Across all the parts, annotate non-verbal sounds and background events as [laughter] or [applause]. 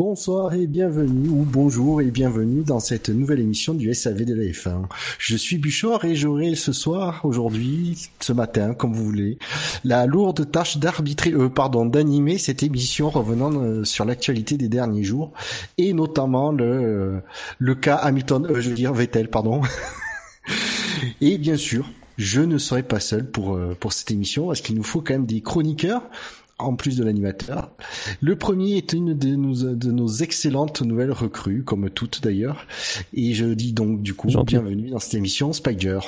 Bonsoir et bienvenue, ou bonjour et bienvenue dans cette nouvelle émission du SAV de la F1. Je suis Buchor et j'aurai ce soir, aujourd'hui, ce matin, comme vous voulez, la lourde tâche d'arbitrer, euh, pardon, d'animer cette émission revenant euh, sur l'actualité des derniers jours et notamment le, euh, le cas Hamilton, euh, je veux dire Vettel, pardon. [laughs] et bien sûr, je ne serai pas seul pour, pour cette émission parce qu'il nous faut quand même des chroniqueurs en plus de l'animateur. Le premier est une de nos, de nos excellentes nouvelles recrues, comme toutes d'ailleurs. Et je dis donc du coup Gentil. bienvenue dans cette émission Spider.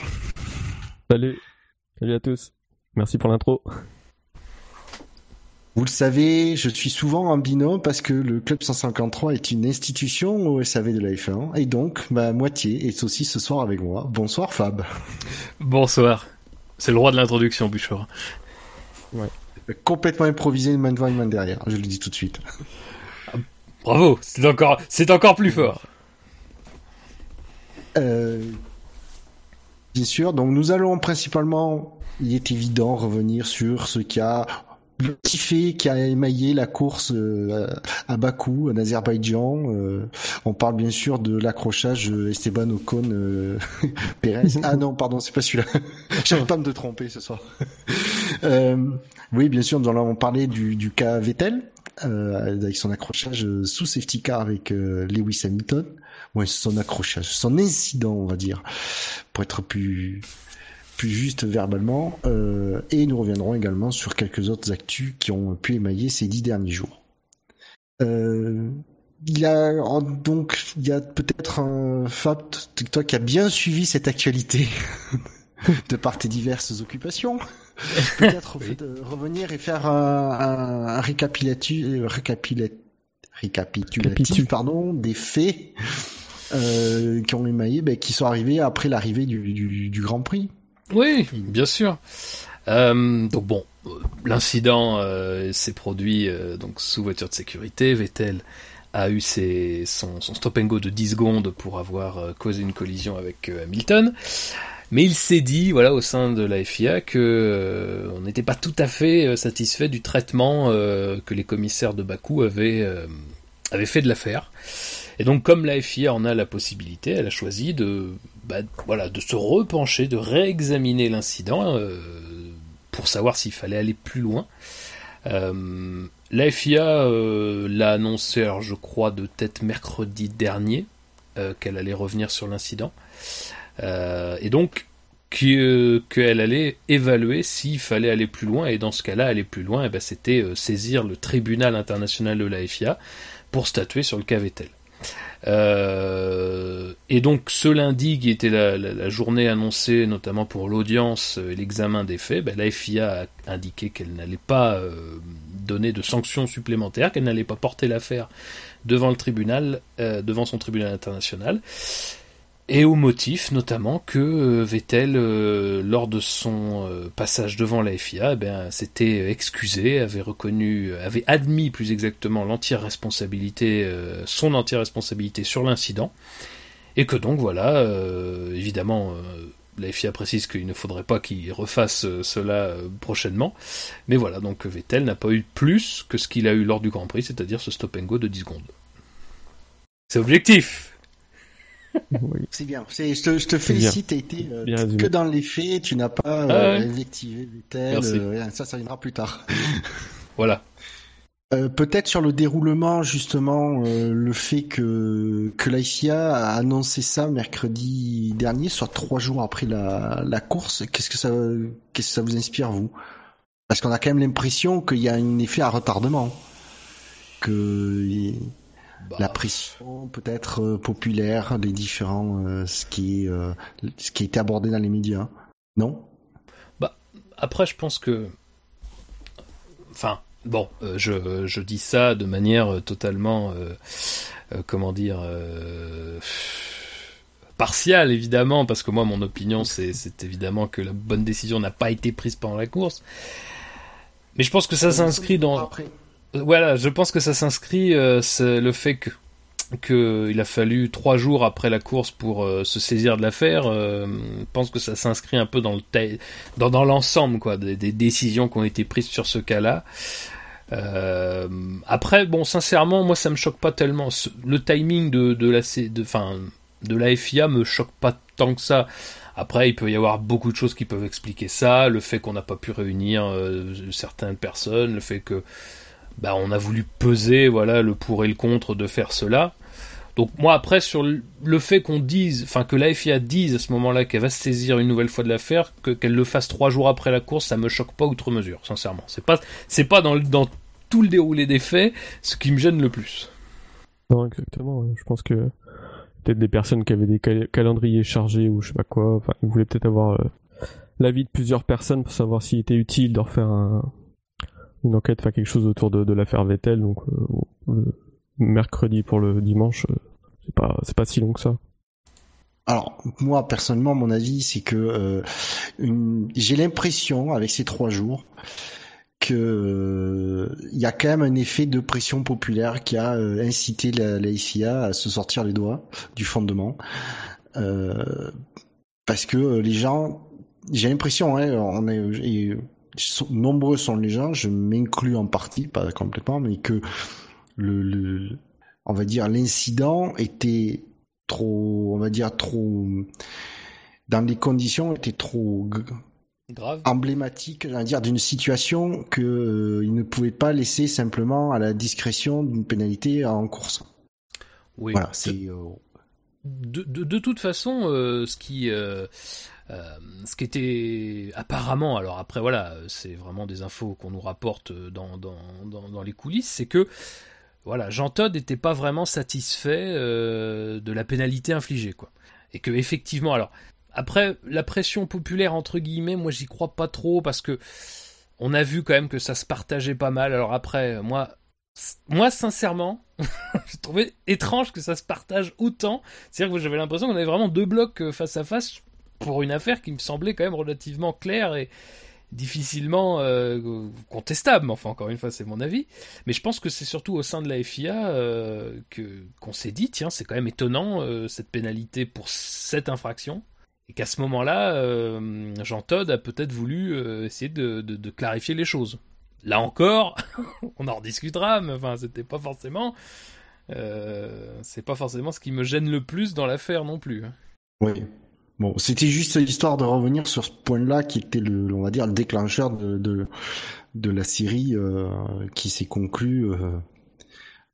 Salut, salut à tous. Merci pour l'intro. Vous le savez, je suis souvent en binôme parce que le Club 153 est une institution au SAV de la F1. Et donc, ma moitié est aussi ce soir avec moi. Bonsoir Fab. Bonsoir. C'est le roi de l'introduction, Buchor. Complètement improvisé, une main devant, une main derrière. Je le dis tout de suite. Bravo, c'est encore, c'est encore plus fort. Euh, bien sûr, donc nous allons principalement, il est évident, revenir sur ce qui a le petit fait qui a émaillé la course euh, à Bakou, en Azerbaïdjan. Euh, on parle bien sûr de l'accrochage Esteban Ocon euh, [laughs] Pérez. Ah non, pardon, c'est pas celui-là. [laughs] J'arrête pas de me tromper ce soir. Oui, bien sûr, nous allons parler du, cas Vettel. Euh, avec son accrochage euh, sous safety car avec euh, Lewis Hamilton. Ouais, son accrochage, son incident, on va dire, pour être plus plus juste verbalement. Et nous reviendrons également sur quelques autres actus qui ont pu émailler ces dix derniers jours. Il y a donc il y a peut-être un Fab toi qui a bien suivi cette actualité [laughs] de par tes diverses occupations. Peut-être [laughs] revenir et faire un, un, un récapitulatif, euh, récapitula- récapitulatif Récapitu. pardon, des faits euh, qui ont émaillé, ben, qui sont arrivés après l'arrivée du, du, du Grand Prix. Oui, bien sûr. Euh, donc bon, l'incident euh, s'est produit euh, donc sous voiture de sécurité. Vettel a eu ses, son, son stop and go de 10 secondes pour avoir euh, causé une collision avec euh, Hamilton. Mais il s'est dit, voilà, au sein de la FIA, que euh, on n'était pas tout à fait euh, satisfait du traitement euh, que les commissaires de Bakou avaient, euh, avaient fait de l'affaire. Et donc, comme la FIA en a la possibilité, elle a choisi de, bah, voilà, de se repencher, de réexaminer l'incident euh, pour savoir s'il fallait aller plus loin. Euh, la FIA l'a annoncé, alors je crois, de tête mercredi dernier, qu'elle allait revenir sur l'incident. Euh, et donc, que- qu'elle allait évaluer s'il fallait aller plus loin. Et dans ce cas-là, aller plus loin, eh ben, c'était euh, saisir le tribunal international de la FIA pour statuer sur le cas Vettel. Euh, et donc ce lundi, qui était la, journée annoncée notamment pour l'audience et l'examen des faits, ben, la FIA a indiqué qu'elle n'allait pas donner de sanctions supplémentaires, qu'elle n'allait pas porter l'affaire devant le tribunal, devant son tribunal international. Et au motif notamment que euh, Vettel, euh, lors de son euh, passage devant la FIA, eh ben, s'était excusé, avait reconnu, avait admis plus exactement l'entière responsabilité, son entière responsabilité sur l'incident, et que donc voilà, évidemment, la FIA précise qu'il ne faudrait pas qu'il refasse cela prochainement, mais voilà, donc Vettel n'a pas eu plus que ce qu'il a eu lors du Grand Prix, c'est-à-dire ce stop and go de 10 secondes. C'est objectif Oui. [laughs] C'est bien. C'est, je te, je te félicite. T'as été euh, que dans les faits. Tu n'as pas Ah euh, ouais. invectivé Vettel. Merci. euh, ça, ça viendra plus tard. [laughs] Voilà. Euh, peut-être sur le déroulement justement euh, le fait que que l'ICA a annoncé ça mercredi dernier, soit trois jours après la, la course. Qu'est-ce que ça qu'est-ce que ça vous inspire vous? Parce qu'on a quand même l'impression qu'il y a un effet à retardement, que la pression peut-être euh, populaire des différents euh, ce qui est euh, ce qui a été abordé dans les médias, non? Après, je pense que. Enfin, bon, euh, je, je dis ça de manière totalement. euh, euh, comment dire. euh, partial évidemment, parce que moi mon opinion c'est, c'est évidemment que la bonne décision n'a pas été prise pendant la course. Mais je pense que ça s'inscrit dans. Voilà, je pense que ça s'inscrit euh, le fait que qu'il a fallu trois jours après la course pour euh, se saisir de l'affaire. Euh, je pense que ça s'inscrit un peu dans le dans, dans l'ensemble quoi des, décisions qui ont été prises sur ce cas-là. Après, bon, sincèrement, moi, ça me choque pas tellement. Le timing de, de la, de, fin, de la FIA me choque pas tant que ça. Après, il peut y avoir beaucoup de choses qui peuvent expliquer ça. Le fait qu'on n'a pas pu réunir certaines personnes, le fait que, bah, on a voulu peser, voilà, le pour et le contre de faire cela. Donc moi après sur le fait qu'on dise, enfin que la FIA dise à ce moment-là qu'elle va se saisir une nouvelle fois de l'affaire, que qu'elle le fasse trois jours après la course, ça me choque pas outre mesure, sincèrement. C'est pas c'est pas dans, dans tout le déroulé des faits ce qui me gêne le plus. Non, exactement. Je pense que peut-être des personnes qui avaient des calendriers chargés ou je sais pas quoi. Enfin, ils voulaient peut-être avoir euh, l'avis de plusieurs personnes pour savoir s'il était utile de refaire une enquête, enfin quelque chose autour de, l'affaire Vettel. Donc euh, mercredi pour le dimanche, euh, c'est pas si long que ça. Alors moi personnellement, mon avis, c'est que j'ai l'impression avec ces trois jours que il euh, y a quand même un effet de pression populaire qui a euh, incité la, la FIA à se sortir les doigts du fondement euh, parce que les gens j'ai l'impression hein, on est nombreux sont les gens je m'inclus en partie pas complètement mais que le, le on va dire l'incident était trop on va dire trop dans les conditions était trop Grave. emblématique, dire, d'une situation que euh, il ne pouvait pas laisser simplement à la discrétion d'une pénalité en course. Oui. Voilà, c'est. Euh, de, de, de, toute façon, euh, ce qui. Ce qui était apparemment, alors après voilà, c'est vraiment des infos qu'on nous rapporte dans, les coulisses, c'est que voilà, Jean Todd n'était pas vraiment satisfait de la pénalité infligée, quoi. Et que effectivement, alors après, la pression populaire, entre guillemets, moi j'y crois pas trop parce que on a vu quand même que ça se partageait pas mal. Alors après, moi, moi sincèrement, [laughs] j'ai trouvé étrange que ça se partage autant. C'est-à-dire que j'avais l'impression qu'on avait vraiment deux blocs euh, face à face pour une affaire qui me semblait quand même relativement claire et difficilement euh, contestable. Enfin, encore une fois, c'est mon avis. Mais je pense que c'est surtout au sein de la FIA euh, que qu'on s'est dit, tiens, c'est quand même étonnant cette pénalité pour cette infraction et qu'à ce moment-là, euh, Jean Todd a peut-être voulu euh, essayer de, clarifier les choses. Là encore, [laughs] on en rediscutera, mais enfin, c'était pas forcément, euh, c'est pas forcément ce qui me gêne le plus dans l'affaire non plus. Oui. Bon, c'était juste l'histoire de revenir sur ce point-là qui était le, on va dire, le déclencheur de, de, la série qui s'est conclue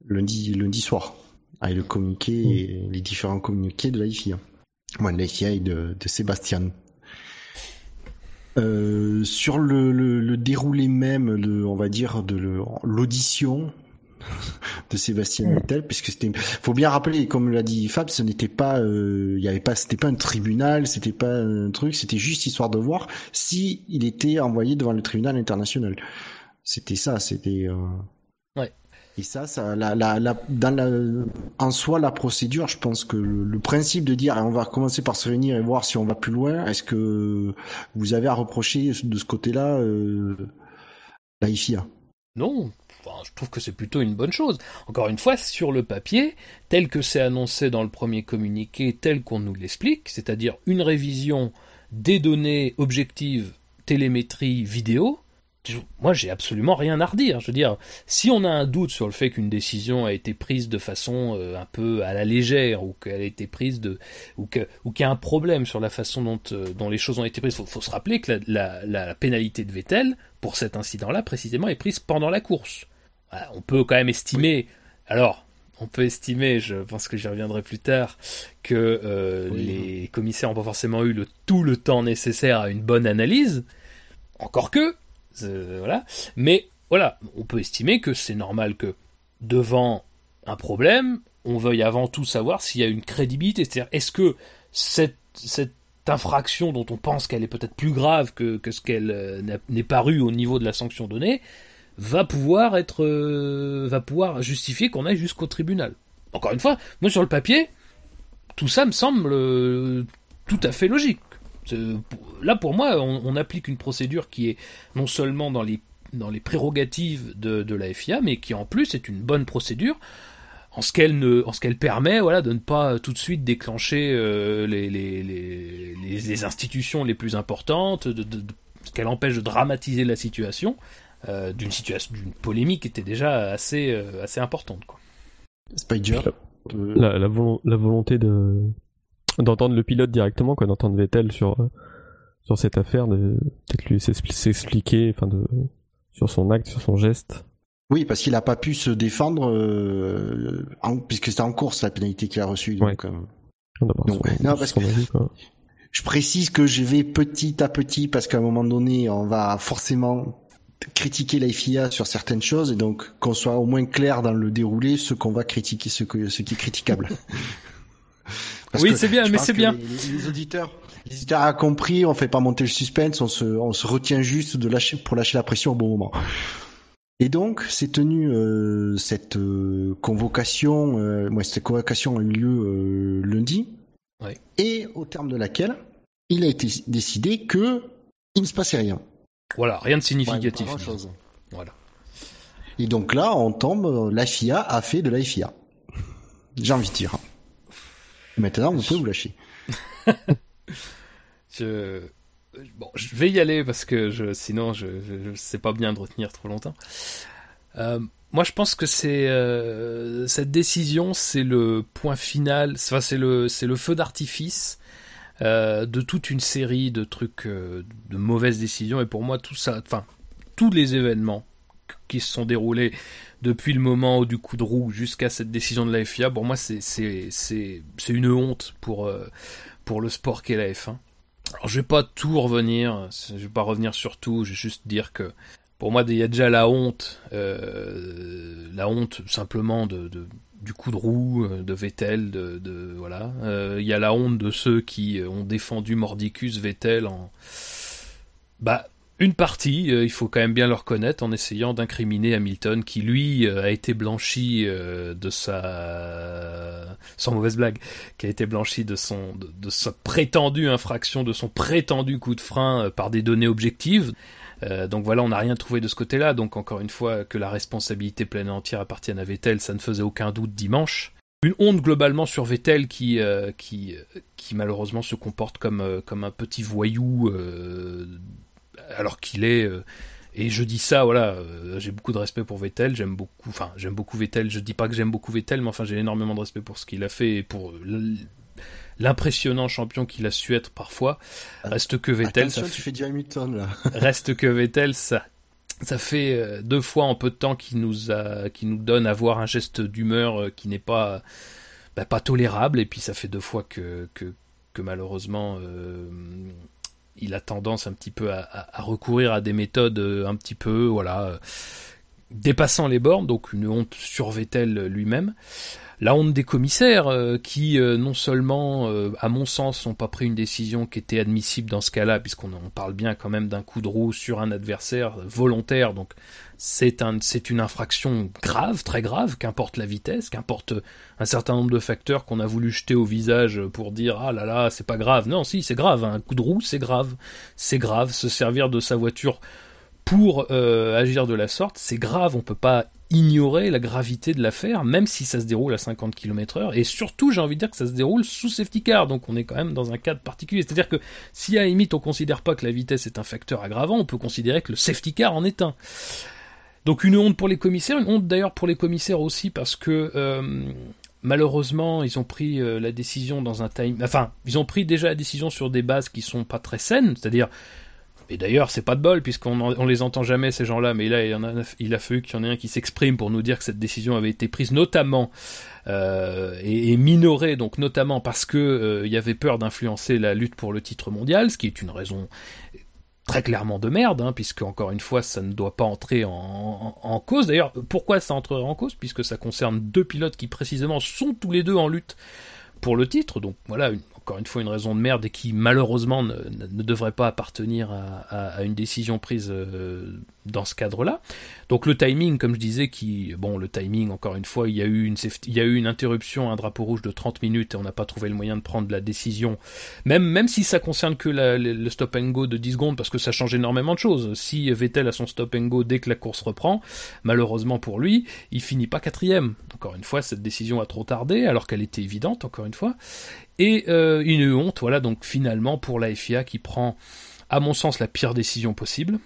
lundi, lundi soir avec le communiqué mmh. et les différents communiqués de la IFI. Moi, de, de Sébastien. Euh, sur le, le, déroulé même de, on va dire, de l'audition de Sébastien Vettel, puisque c'était, faut bien rappeler, comme l'a dit Fab, ce n'était pas, euh, il y avait pas, c'était pas un tribunal, c'était pas un truc, c'était juste histoire de voir si il était envoyé devant le tribunal international. C'était ça, c'était. Euh... Ouais. Et ça, ça la, la, la, dans la, en soi, la procédure, je pense que le, principe de dire on va commencer par se réunir et voir si on va plus loin, est-ce que vous avez à reprocher de ce côté-là euh, la IFIA Non, je trouve que c'est plutôt une bonne chose. Encore une fois, sur le papier, tel que c'est annoncé dans le premier communiqué, tel qu'on nous l'explique, c'est-à-dire une révision des données objectives télémétrie vidéo, moi j'ai absolument rien à redire. Je veux dire, si on a un doute sur le fait qu'une décision a été prise de façon euh, un peu à la légère ou qu'elle a été prise de ou qu'il y a un problème sur la façon dont euh, dont les choses ont été prises, faut, faut se rappeler que la, la, pénalité de Vettel pour cet incident-là précisément est prise pendant la course. on peut quand même estimer. Alors. On peut estimer, je pense que j'y reviendrai plus tard, que euh, les commissaires n'ont pas forcément eu le, tout le temps nécessaire à une bonne analyse. Encore que, euh. Mais voilà, on peut estimer que c'est normal que devant un problème, on veuille avant tout savoir s'il y a une crédibilité. C'est-à-dire, est-ce que cette, infraction dont on pense qu'elle est peut-être plus grave que, que ce qu'elle euh, n'est parue au niveau de la sanction donnée, va pouvoir être, euh, va pouvoir justifier qu'on aille jusqu'au tribunal. Encore une fois, moi sur le papier, tout ça me semble tout à fait logique. Là, pour moi, on, applique une procédure qui est non seulement dans les, dans les prérogatives de, de la FIA, mais qui en plus est une bonne procédure en ce qu'elle ne, en ce qu'elle permet, voilà, de ne pas tout de suite déclencher euh, les, les, les, les, institutions les plus importantes, de, de, ce qu'elle empêche de dramatiser la situation, euh, d'une situation, d'une polémique qui était déjà assez, euh, assez importante, quoi. Spider. La, la, la, volonté de d'entendre le pilote directement, quoi, d'entendre Vettel sur sur cette affaire, de peut-être lui s'expliquer, enfin de sur son acte, sur son geste. Oui, parce qu'il n'a pas pu se défendre, euh, puisque c'était en course la pénalité qu'il a reçue. Donc, euh, non, parce que je précise que je vais petit à petit, parce qu'à un moment donné, on va forcément critiquer la FIA sur certaines choses, et donc qu'on soit au moins clair dans le déroulé, ce qu'on va critiquer, ce, que, ce qui est critiquable. [laughs] oui, c'est bien, mais c'est bien. Les, auditeurs, les auditeurs ont compris, on fait pas monter le suspense, on se, on se retient juste de lâcher pour lâcher la pression au bon moment. Et donc, c'est tenu euh, cette euh, convocation. Euh, cette convocation a eu lieu euh, lundi, ouais. et au terme de laquelle il a été décidé que il ne se passait rien. Voilà, rien de significatif. Ouais. Voilà. Et donc là, on tombe. La FIA a fait de la FIA. J'ai envie de dire. Maintenant, vous pouvez vous lâcher. [laughs] je bon, je vais y aller parce que je, sinon, je, je, sais pas bien de retenir trop longtemps. Euh, moi, je pense que c'est euh, cette décision, c'est le point final. Enfin, c'est le c'est le feu d'artifice euh, de toute une série de trucs, de mauvaises décisions. Et pour moi, tout ça, enfin, tous les événements qui se sont déroulés depuis le moment du coup de roue jusqu'à cette décision de la FIA, pour moi, c'est une honte pour euh, pour le sport qu'est la F1. Alors je vais pas tout revenir, je vais pas revenir sur tout, je vais juste dire que pour moi il y a déjà la honte, euh, la honte simplement de, du coup de roue de Vettel, de voilà, euh, il y a la honte de ceux qui ont défendu Mordicus Vettel en bah une partie, euh, il faut quand même bien le reconnaître, en essayant d'incriminer Hamilton, qui lui euh, a été blanchi euh, de sa, sans mauvaise blague, qui a été blanchi de son, de, sa prétendue infraction, de son prétendu coup de frein par des données objectives. donc voilà, on n'a rien trouvé de ce côté-là. Donc encore une fois, que la responsabilité pleine et entière appartienne à Vettel, ça ne faisait aucun doute dimanche. Une honte globalement sur Vettel qui, qui, qui malheureusement se comporte comme, comme un petit voyou alors qu'il est euh, et je dis ça, voilà, euh, j'ai beaucoup de respect pour Vettel, j'aime beaucoup, enfin, j'aime beaucoup Vettel, je dis pas que j'aime beaucoup Vettel, mais enfin, j'ai énormément de respect pour ce qu'il a fait et pour l'impressionnant champion qu'il a su être parfois. Ah, reste que Vettel. ça tu fais du Hamilton, là. [laughs] reste que Vettel, ça, ça fait euh, deux fois en peu de temps qu'il nous a, qui nous donne à voir un geste d'humeur qui n'est pas, bah, pas tolérable, et puis ça fait deux fois que, que, que malheureusement, il a tendance un petit peu à, recourir à des méthodes euh, un petit peu, voilà, euh, dépassant les bornes, donc une honte sur Vettel lui-même. La honte des commissaires euh, qui non seulement, à mon sens, n'ont pas pris une décision qui était admissible dans ce cas-là, puisqu'on parle bien quand même d'un coup de roue sur un adversaire volontaire, donc c'est un, c'est une infraction grave, très grave, qu'importe la vitesse, qu'importe un certain nombre de facteurs qu'on a voulu jeter au visage pour dire ah là là c'est pas grave. Non, si c'est grave, un coup de roue c'est grave, c'est grave. Se servir de sa voiture pour euh, agir de la sorte, c'est grave. On peut pas ignorer la gravité de l'affaire, même si ça se déroule à 50 km heure, et surtout, j'ai envie de dire que ça se déroule sous safety car, donc on est quand même dans un cadre particulier. C'est-à-dire que si à limite on considère pas que la vitesse est un facteur aggravant, on peut considérer que le safety car en est un. Donc une honte pour les commissaires, une honte d'ailleurs pour les commissaires aussi parce que euh, malheureusement ils ont pris euh, la décision dans un time, enfin ils ont pris déjà la décision sur des bases qui sont pas très saines, c'est-à-dire et d'ailleurs, c'est pas de bol puisqu'on on les entend jamais ces gens-là, mais là il, en a, il a fallu qu'il y en ait un qui s'exprime pour nous dire que cette décision avait été prise notamment euh, et, minorée, donc notamment parce que euh, il y avait peur d'influencer la lutte pour le titre mondial, ce qui est une raison très clairement de merde, hein, puisque encore une fois, ça ne doit pas entrer en, cause. D'ailleurs, pourquoi ça entrerait en cause? Puisque ça concerne deux pilotes qui précisément sont tous les deux en lutte pour le titre. Donc voilà, encore une fois, une raison de merde qui malheureusement ne, devrait pas appartenir à, une décision prise euh, dans ce cadre-là. Donc le timing, comme je disais, qui bon le timing encore une fois, il y a eu une il y interruption, un drapeau rouge de 30 minutes et on n'a pas trouvé le moyen de prendre la décision. Même même si ça concerne que le stop and go de 10 secondes parce que ça change énormément de choses. Si Vettel a son stop and go dès que la course reprend, malheureusement pour lui, il finit pas quatrième. Encore une fois, cette décision a trop tardé alors qu'elle était évidente. Encore une fois. Et euh, une honte, voilà donc finalement pour la FIA qui prend à mon sens la pire décision possible.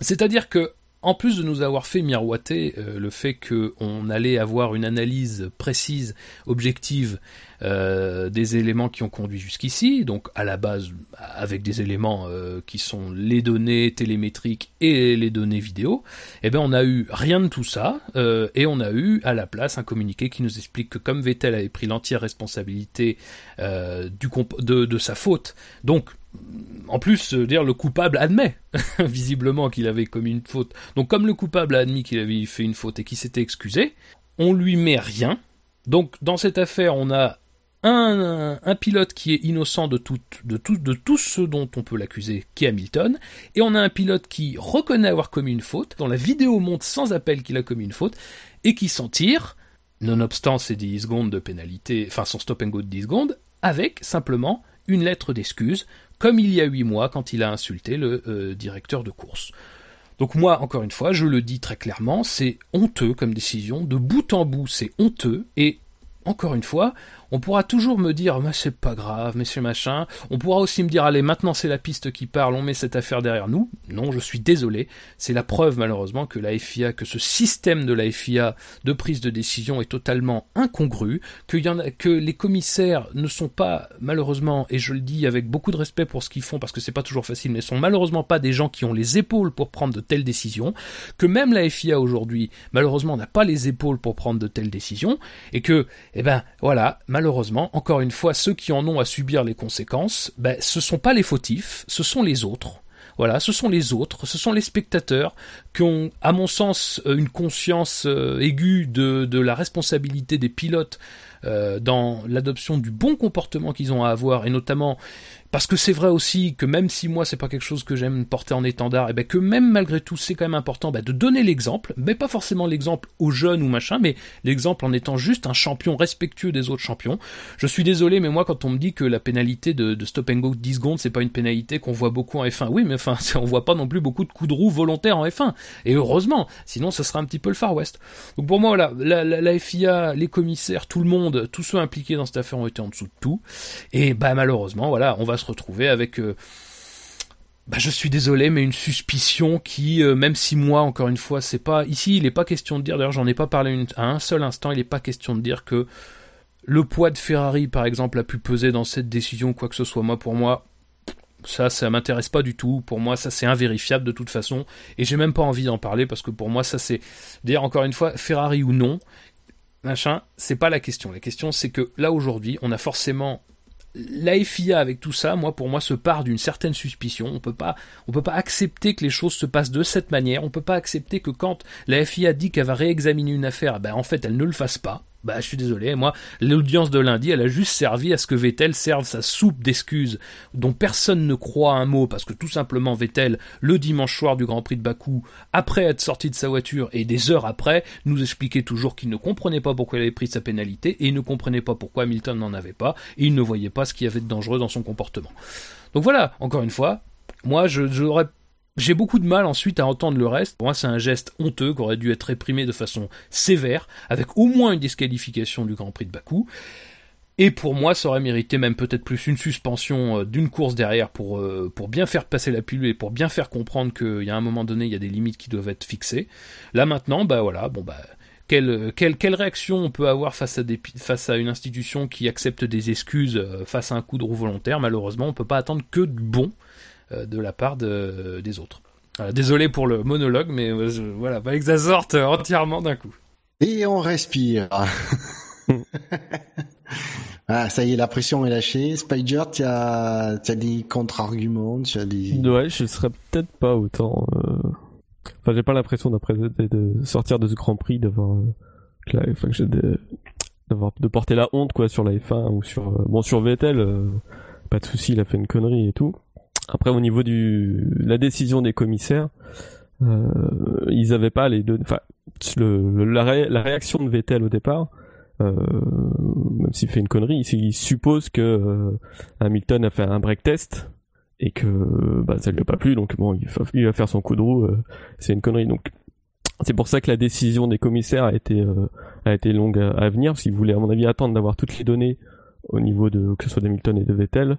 C'est-à-dire que en plus de nous avoir fait miroiter euh, le fait qu'on allait avoir une analyse précise, objective euh, des éléments qui ont conduit jusqu'ici, donc à la base avec des éléments euh, qui sont les données télémétriques et les données vidéo, eh bien on a eu rien de tout ça et on a eu à la place un communiqué qui nous explique que comme Vettel avait pris l'entière responsabilité de, de sa faute, donc en plus, euh, dire le coupable admet [laughs] visiblement qu'il avait commis une faute. Donc comme le coupable a admis qu'il avait fait une faute et qu'il s'était excusé, on lui met rien. Donc dans cette affaire, on a un, pilote qui est innocent de tout, de, tout, de tout ce dont on peut l'accuser, qui est Hamilton, et on a un pilote qui reconnaît avoir commis une faute, dont la vidéo montre sans appel qu'il a commis une faute, et qui s'en tire, nonobstant ses 10 secondes de pénalité, enfin son stop and go de 10 secondes, avec simplement une lettre d'excuse comme il y a huit mois quand il a insulté le euh, directeur de course. Donc moi, encore une fois, je le dis très clairement, c'est honteux comme décision, de bout en bout, c'est honteux, et encore une fois, on pourra toujours me dire, mais c'est pas grave, mais c'est machin. On pourra aussi me dire, allez, maintenant c'est la piste qui parle, on met cette affaire derrière nous. Non, je suis désolé. C'est la preuve, malheureusement, que la FIA, que ce système de la FIA de prise de décision est totalement incongru, que, les commissaires ne sont pas, malheureusement, et je le dis avec beaucoup de respect pour ce qu'ils font, parce que c'est pas toujours facile, mais sont malheureusement pas des gens qui ont les épaules pour prendre de telles décisions, que même la FIA aujourd'hui, malheureusement, n'a pas les épaules pour prendre de telles décisions, et que, eh ben, voilà, malheureusement, malheureusement, encore une fois, ceux qui en ont à subir les conséquences, ben, ce sont pas les fautifs, ce sont les autres. Voilà, ce sont les autres, ce sont les spectateurs qui ont, à mon sens, euh, une conscience euh, aiguë de, la responsabilité des pilotes euh, dans l'adoption du bon comportement qu'ils ont à avoir, et notamment parce que c'est vrai aussi que même si moi c'est pas quelque chose que j'aime porter en étendard, et eh ben que même malgré tout c'est quand même important bah, de donner l'exemple, mais pas forcément l'exemple aux jeunes ou machin, mais l'exemple en étant juste un champion respectueux des autres champions. Je suis désolé, mais moi quand on me dit que la pénalité de, de stop and go 10 secondes c'est pas une pénalité qu'on voit beaucoup en F1, oui mais enfin [laughs] on voit pas non plus beaucoup de coups de roue volontaires en F1, et heureusement, sinon ça sera un petit peu le Far West. Donc pour moi voilà, la, la, la FIA, les commissaires, tout le monde, tous ceux impliqués dans cette affaire ont été en dessous de tout, et bah malheureusement voilà, on va retrouver avec euh, bah, je suis désolé, mais une suspicion qui, euh, même si moi, encore une fois, c'est pas ici, il n'est pas question de dire. D'ailleurs, j'en ai pas parlé à un seul instant. Il n'est pas question de dire que le poids de Ferrari, par exemple, a pu peser dans cette décision, quoi que ce soit. Moi, pour moi, ça, ça m'intéresse pas du tout. Pour moi, ça c'est invérifiable de toute façon, et j'ai même pas envie d'en parler parce que pour moi, ça c'est dire encore une fois, Ferrari ou non, machin, c'est pas la question. La question, c'est que là aujourd'hui, on a forcément la FIA avec tout ça, moi pour moi se part d'une certaine suspicion. On peut pas, on peut pas accepter que les choses se passent de cette manière. On peut pas accepter que quand la FIA dit qu'elle va réexaminer une affaire, ben en fait elle ne le fasse pas. Bah, je suis désolé, moi, l'audience de lundi, elle a juste servi à ce que Vettel serve sa soupe d'excuses dont personne ne croit un mot parce que tout simplement Vettel, le dimanche soir du Grand Prix de Bakou, après être sorti de sa voiture et des heures après, nous expliquait toujours qu'il ne comprenait pas pourquoi il avait pris sa pénalité et il ne comprenait pas pourquoi Hamilton n'en avait pas et il ne voyait pas ce qu'il y avait de dangereux dans son comportement. Donc voilà, encore une fois, moi, je, j'aurais j'ai beaucoup de mal ensuite à entendre le reste. Pour moi, c'est un geste honteux qui aurait dû être réprimé de façon sévère, avec au moins une disqualification du Grand Prix de Bakou. Et pour moi, ça aurait mérité même peut-être plus une suspension euh, d'une course derrière pour, euh, pour bien faire passer la pilule et pour bien faire comprendre qu'il y a un moment donné, il y a des limites qui doivent être fixées. Là maintenant, bah voilà, bon bah quelle, réaction on peut avoir face à, une institution qui accepte des excuses euh, face à un coup de roue volontaire? Malheureusement, on peut pas attendre que du bon de la part de, des autres. désolé pour le monologue, mais euh, voilà, pas que ça sorte entièrement d'un coup. Et on respire. [laughs] ah, ça y est, la pression est lâchée. Spider, tu as, as des contre-arguments, tu as des... Ouais, je serais peut-être pas autant... Euh, enfin, j'ai pas l'impression d'après de, sortir de ce Grand Prix d'avoir... Enfin, de, de porter la honte quoi sur la F1 ou sur bon sur Vettel pas de souci il a fait une connerie et tout après, au niveau du la décision des commissaires, ils avaient pas les deux. Enfin, le, la, réaction de Vettel au départ, même s'il fait une connerie, il, suppose que Hamilton a fait un break test et que bah, ça lui a pas plu, donc bon, il va, faire son coup de roue. c'est une connerie. Donc c'est pour ça que la décision des commissaires a été a été longue à, venir, parce qu'ils voulaient à mon avis attendre d'avoir toutes les données au niveau de que ce soit d'Hamilton et de Vettel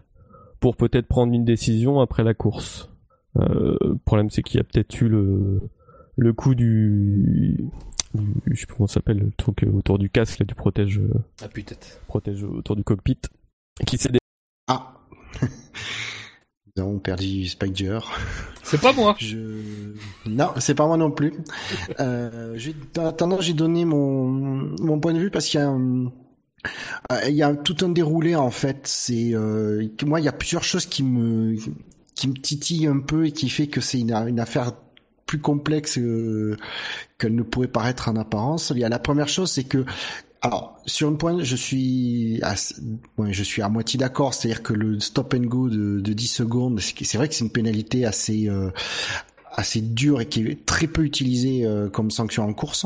pour peut-être prendre une décision après la course. Euh, le problème c'est qu'il y a peut-être eu le le coup du, je sais pas comment ça s'appelle le truc autour du casque là, du protège ah peut-être protège autour du cockpit qui s'est ah [laughs] nous avons perdu Spider. [laughs] C'est pas moi. Je... Non, c'est pas moi non plus. euh, attendant, j'ai donné mon, mon point de vue parce qu'il y a un... Euh, il y a tout un déroulé en fait. C'est euh... moi, il y a plusieurs choses qui me qui me titillent un peu et qui fait que c'est une, une affaire plus complexe euh, qu'elle ne pourrait paraître en apparence. Il y a la première chose, c'est que alors, sur un point, je suis à, je suis à moitié d'accord, c'est-à-dire que le stop and go de, de 10 secondes, c'est vrai que c'est une pénalité assez assez dure et qui est très peu utilisée comme sanction en course,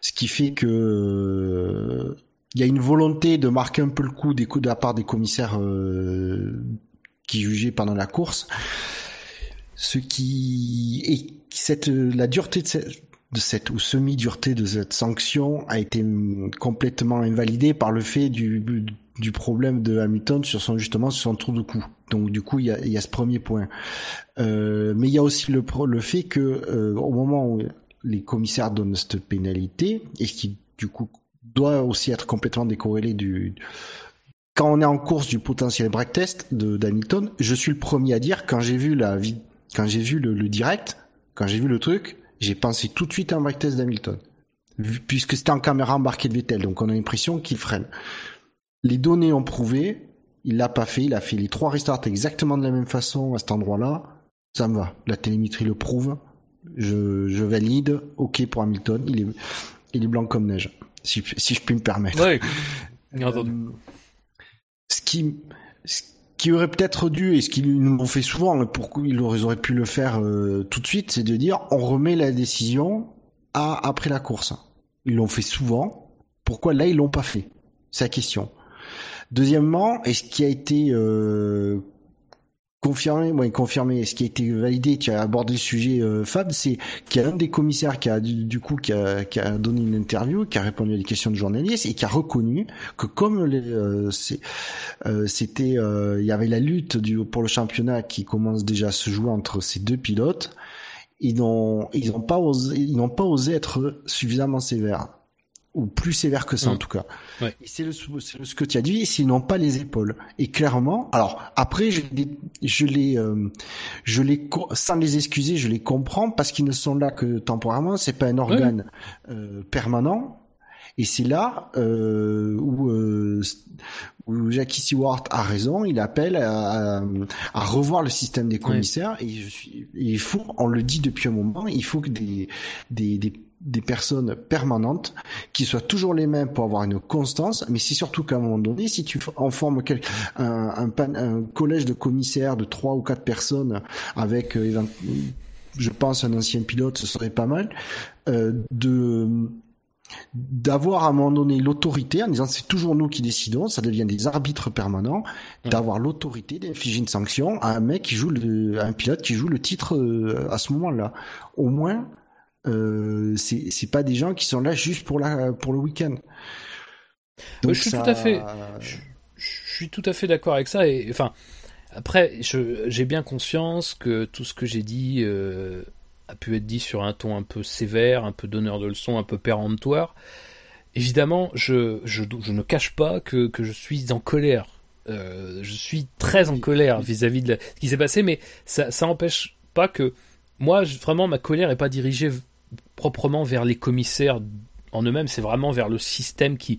ce qui fait que il y a une volonté de marquer un peu le coup des coups de la part des commissaires qui jugeaient pendant la course, ce qui est cette la dureté de cette de cette ou semi-dureté de cette sanction a été complètement invalidée par le fait du, du problème de Hamilton sur son justement sur son tour de cou. Donc du coup il y a, il y a ce premier point. Euh, mais il y a aussi le, le fait que euh, au moment où les commissaires donnent cette pénalité et qui du coup doit aussi être complètement décorrélé du quand on est en course du potentiel break test de d'Hamilton, je suis le premier à dire quand j'ai vu la quand j'ai vu le, direct, quand j'ai vu le truc, j'ai pensé tout de suite à un break test d'Hamilton. Puisque c'était en caméra embarquée de Vettel, donc on a l'impression qu'il freine. Les données ont prouvé, il l'a pas fait, il a fait les trois restarts exactement de la même façon à cet endroit-là. Ça me va. La télémétrie le prouve. Je, valide. Ok pour Hamilton. Il est blanc comme neige. Si, si je puis me permettre. Oui. Bien entendu. Euh, ce qui, ce qui aurait peut-être dû, et ce qu'ils nous ont fait souvent, pourquoi ils auraient pu le faire euh, tout de suite, c'est de dire on remet la décision à après la course. Ils l'ont fait souvent. Pourquoi là ils l'ont pas fait? C'est la question. Deuxièmement, est-ce qui a été euh, confirmé, moi confirmé, ce qui a été validé, tu as abordé le sujet euh, Fab, c'est qu'il y a un des commissaires qui a du, coup qui a, qui a, donné une interview, qui a répondu à des questions de journalistes et qui a reconnu que comme euh, euh, c'était, euh, il y avait la lutte du, pour le championnat qui commence déjà à se jouer entre ces deux pilotes, ils n'ont ils n'ont pas osé, ils n'ont pas osé être suffisamment sévères ou plus sévère que ça en mm. tout cas. Ouais. C'est le, ce que tu as dit, s'ils n'ont pas les épaules. Et clairement, alors après je les, je les, euh, je les, sans les excuser, je les comprends parce qu'ils ne sont là que temporairement. C'est pas un organe euh, permanent. Et c'est là euh, où, euh, où Jackie Stewart a raison. Il appelle à, à, revoir le système des commissaires. Et je suis, il faut, on le dit depuis un moment, il faut que des, des, des des personnes permanentes qui soient toujours les mêmes pour avoir une constance, mais c'est surtout qu'à un moment donné, si tu en formes un, un, collège de commissaires de trois ou quatre personnes avec, euh, je pense, un ancien pilote, ce serait pas mal, euh, de d'avoir à un moment donné l'autorité en disant c'est toujours nous qui décidons, ça devient des arbitres permanents, d'avoir l'autorité d'infliger une sanction à un mec qui joue le, à un pilote qui joue le titre euh, à ce moment-là. Au moins, euh, c'est pas des gens qui sont là juste pour la pour le week-end. je suis tout à fait, je, suis tout à fait d'accord avec ça. Et enfin, après, j'ai bien conscience que tout ce que j'ai dit euh, a pu être dit sur un ton un peu sévère, un peu donneur de leçons, un peu péremptoire. Évidemment, je, je, je ne cache pas que, que je suis en colère. Euh, je suis très en colère vis-à-vis de ce qui s'est passé, mais ça, ça n'empêche pas que moi, vraiment, ma colère n'est pas dirigée proprement vers les commissaires en eux-mêmes, c'est vraiment vers le système qui,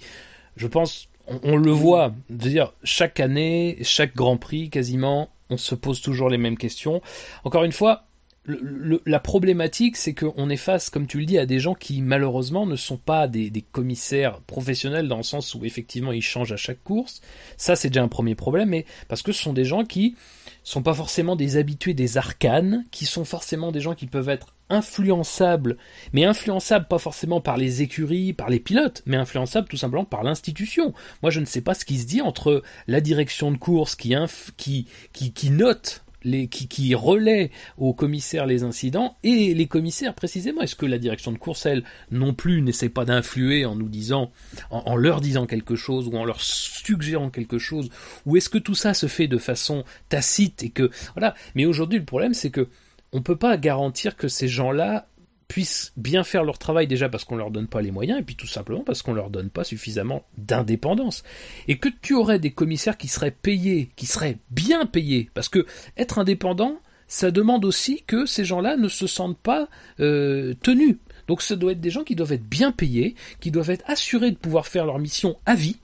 je pense, on, le voit, dire chaque année, chaque Grand Prix quasiment, on se pose toujours les mêmes questions. Encore une fois, la problématique, c'est qu'on est face, comme tu le dis, à des gens qui malheureusement ne sont pas des, des, commissaires professionnels dans le sens où effectivement ils changent à chaque course. Ça, c'est déjà un premier problème, mais parce que ce sont des gens qui sont pas forcément des habitués des arcanes, qui sont forcément des gens qui peuvent être influençables, mais influençables pas forcément par les écuries, par les pilotes, mais influençables tout simplement par l'institution. Moi, je ne sais pas ce qui se dit entre la direction de course qui, qui, qui, qui note les, qui, qui relaient aux commissaires les incidents et les commissaires précisément. Est-ce que la direction de course, elle, non plus, n'essaie pas d'influer en nous disant, en, leur disant quelque chose ou en leur suggérant quelque chose, ou est-ce que tout ça se fait de façon tacite et que voilà. Mais aujourd'hui, le problème, c'est que on peut pas garantir que ces gens-là puissent bien faire leur travail déjà parce qu'on leur donne pas les moyens et puis tout simplement parce qu'on leur donne pas suffisamment d'indépendance et que tu aurais des commissaires qui seraient payés, qui seraient bien payés parce que être indépendant ça demande aussi que ces gens-là ne se sentent pas euh, tenus. Donc ça doit être des gens qui doivent être bien payés, qui doivent être assurés de pouvoir faire leur mission à vie,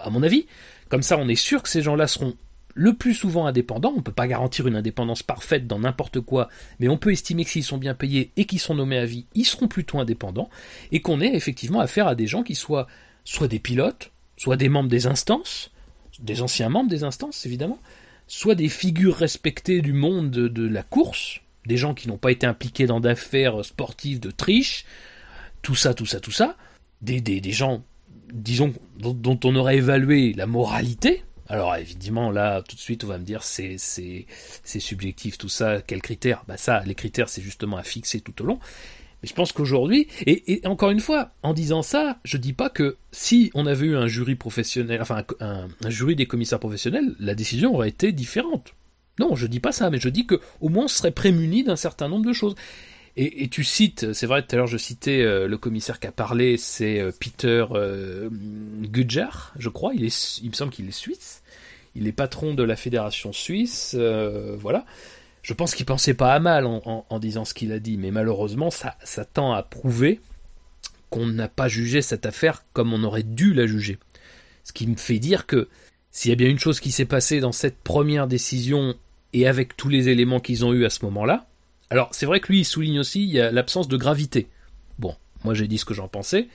à mon avis. Comme ça, on est sûr que ces gens-là seront le plus souvent indépendants. On ne peut pas garantir une indépendance parfaite dans n'importe quoi, mais on peut estimer que s'ils sont bien payés et qu'ils sont nommés à vie, ils seront plutôt indépendants, et qu'on ait effectivement affaire à des gens qui soient soit des pilotes, soit des membres des instances, des anciens membres des instances évidemment, soit des figures respectées du monde de, la course, des gens qui n'ont pas été impliqués dans d'affaires sportives de triche, tout ça, tout ça, tout ça, des, des, gens, disons, dont on aurait évalué la moralité, alors évidemment là tout de suite on va me dire c'est c'est c'est subjectif tout ça. Quels critères? Bah ça les critères c'est justement à fixer tout au long. Mais je pense qu'aujourd'hui et, encore une fois en disant ça je dis pas que si on avait eu un jury professionnel enfin un, jury des commissaires professionnels la décision aurait été différente. Non je dis pas ça mais je dis que au moins on serait prémuni d'un certain nombre de choses et, tu cites, c'est vrai, tout à l'heure je citais euh, le commissaire qui a parlé, c'est euh, Peter euh, Gudjar, je crois, il, il me semble qu'il est suisse il est patron de la fédération suisse, voilà. Je pense qu'il pensait pas à mal en, disant ce qu'il a dit, mais malheureusement, ça, ça tend à prouver qu'on n'a pas jugé cette affaire comme on aurait dû la juger. Ce qui me fait dire que s'il y a bien une chose qui s'est passée dans cette première décision et avec tous les éléments qu'ils ont eu à ce moment-là, alors c'est vrai que lui il souligne aussi il y a l'absence de gravité. Bon, moi j'ai dit ce que j'en pensais,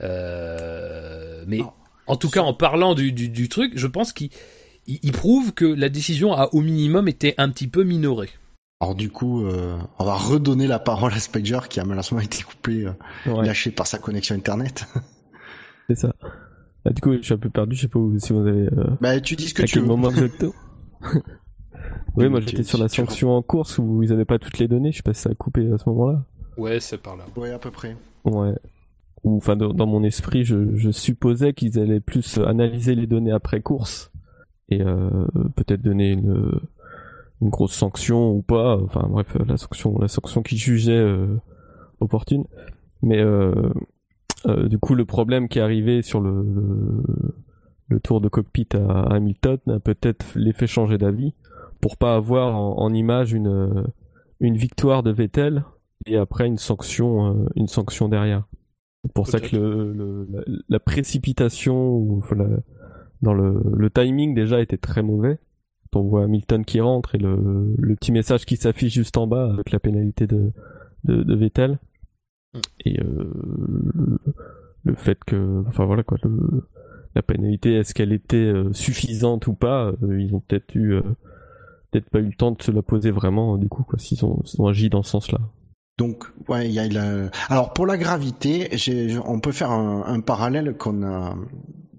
euh, mais en tout cas en parlant du, du truc, je pense qu'il il, prouve que la décision a au minimum été un petit peu minorée. Alors du coup, euh, on va redonner la parole à Spager qui a malheureusement été coupé, euh, lâché par sa connexion internet. [laughs] C'est ça. Bah, du coup, je suis un peu perdu. Je sais pas si vous avez. Euh, bah, tu dis ce que tu veux. Moment [laughs] [laughs] oui, moi j'étais sur la sanction en course où ils avaient pas toutes les données. Je sais pas si ça a coupé à ce moment-là. Ouais, c'est par là. Ouais, à peu près. Ouais. Ou enfin, dans, mon esprit, je, je supposais qu'ils allaient plus analyser les données après course et euh, peut-être donner une, une grosse sanction ou pas. Enfin bref, la sanction, la sanction qu'ils jugeaient euh, opportune. Mais euh, du coup, le problème qui est arrivé sur le, le, tour de cockpit à Hamilton a peut-être les fait changer d'avis pour pas avoir en, image une, une victoire de Vettel et après une sanction, une sanction derrière. C'est pour ça que le, la, précipitation la, dans le, le timing déjà était très mauvais. On voit Hamilton qui rentre et le, petit message qui s'affiche juste en bas avec la pénalité de, de, de Vettel. Mm. Et euh, le, fait que, enfin voilà quoi, la pénalité, est-ce qu'elle était euh, suffisante ou pas euh, Ils ont peut-être eu, euh, peut-être pas eu le temps de se la poser vraiment du coup quoi, s'ils ont, agi dans ce sens-là. Donc, ouais, il y a la... Alors pour la gravité, on peut faire un, parallèle qu'on a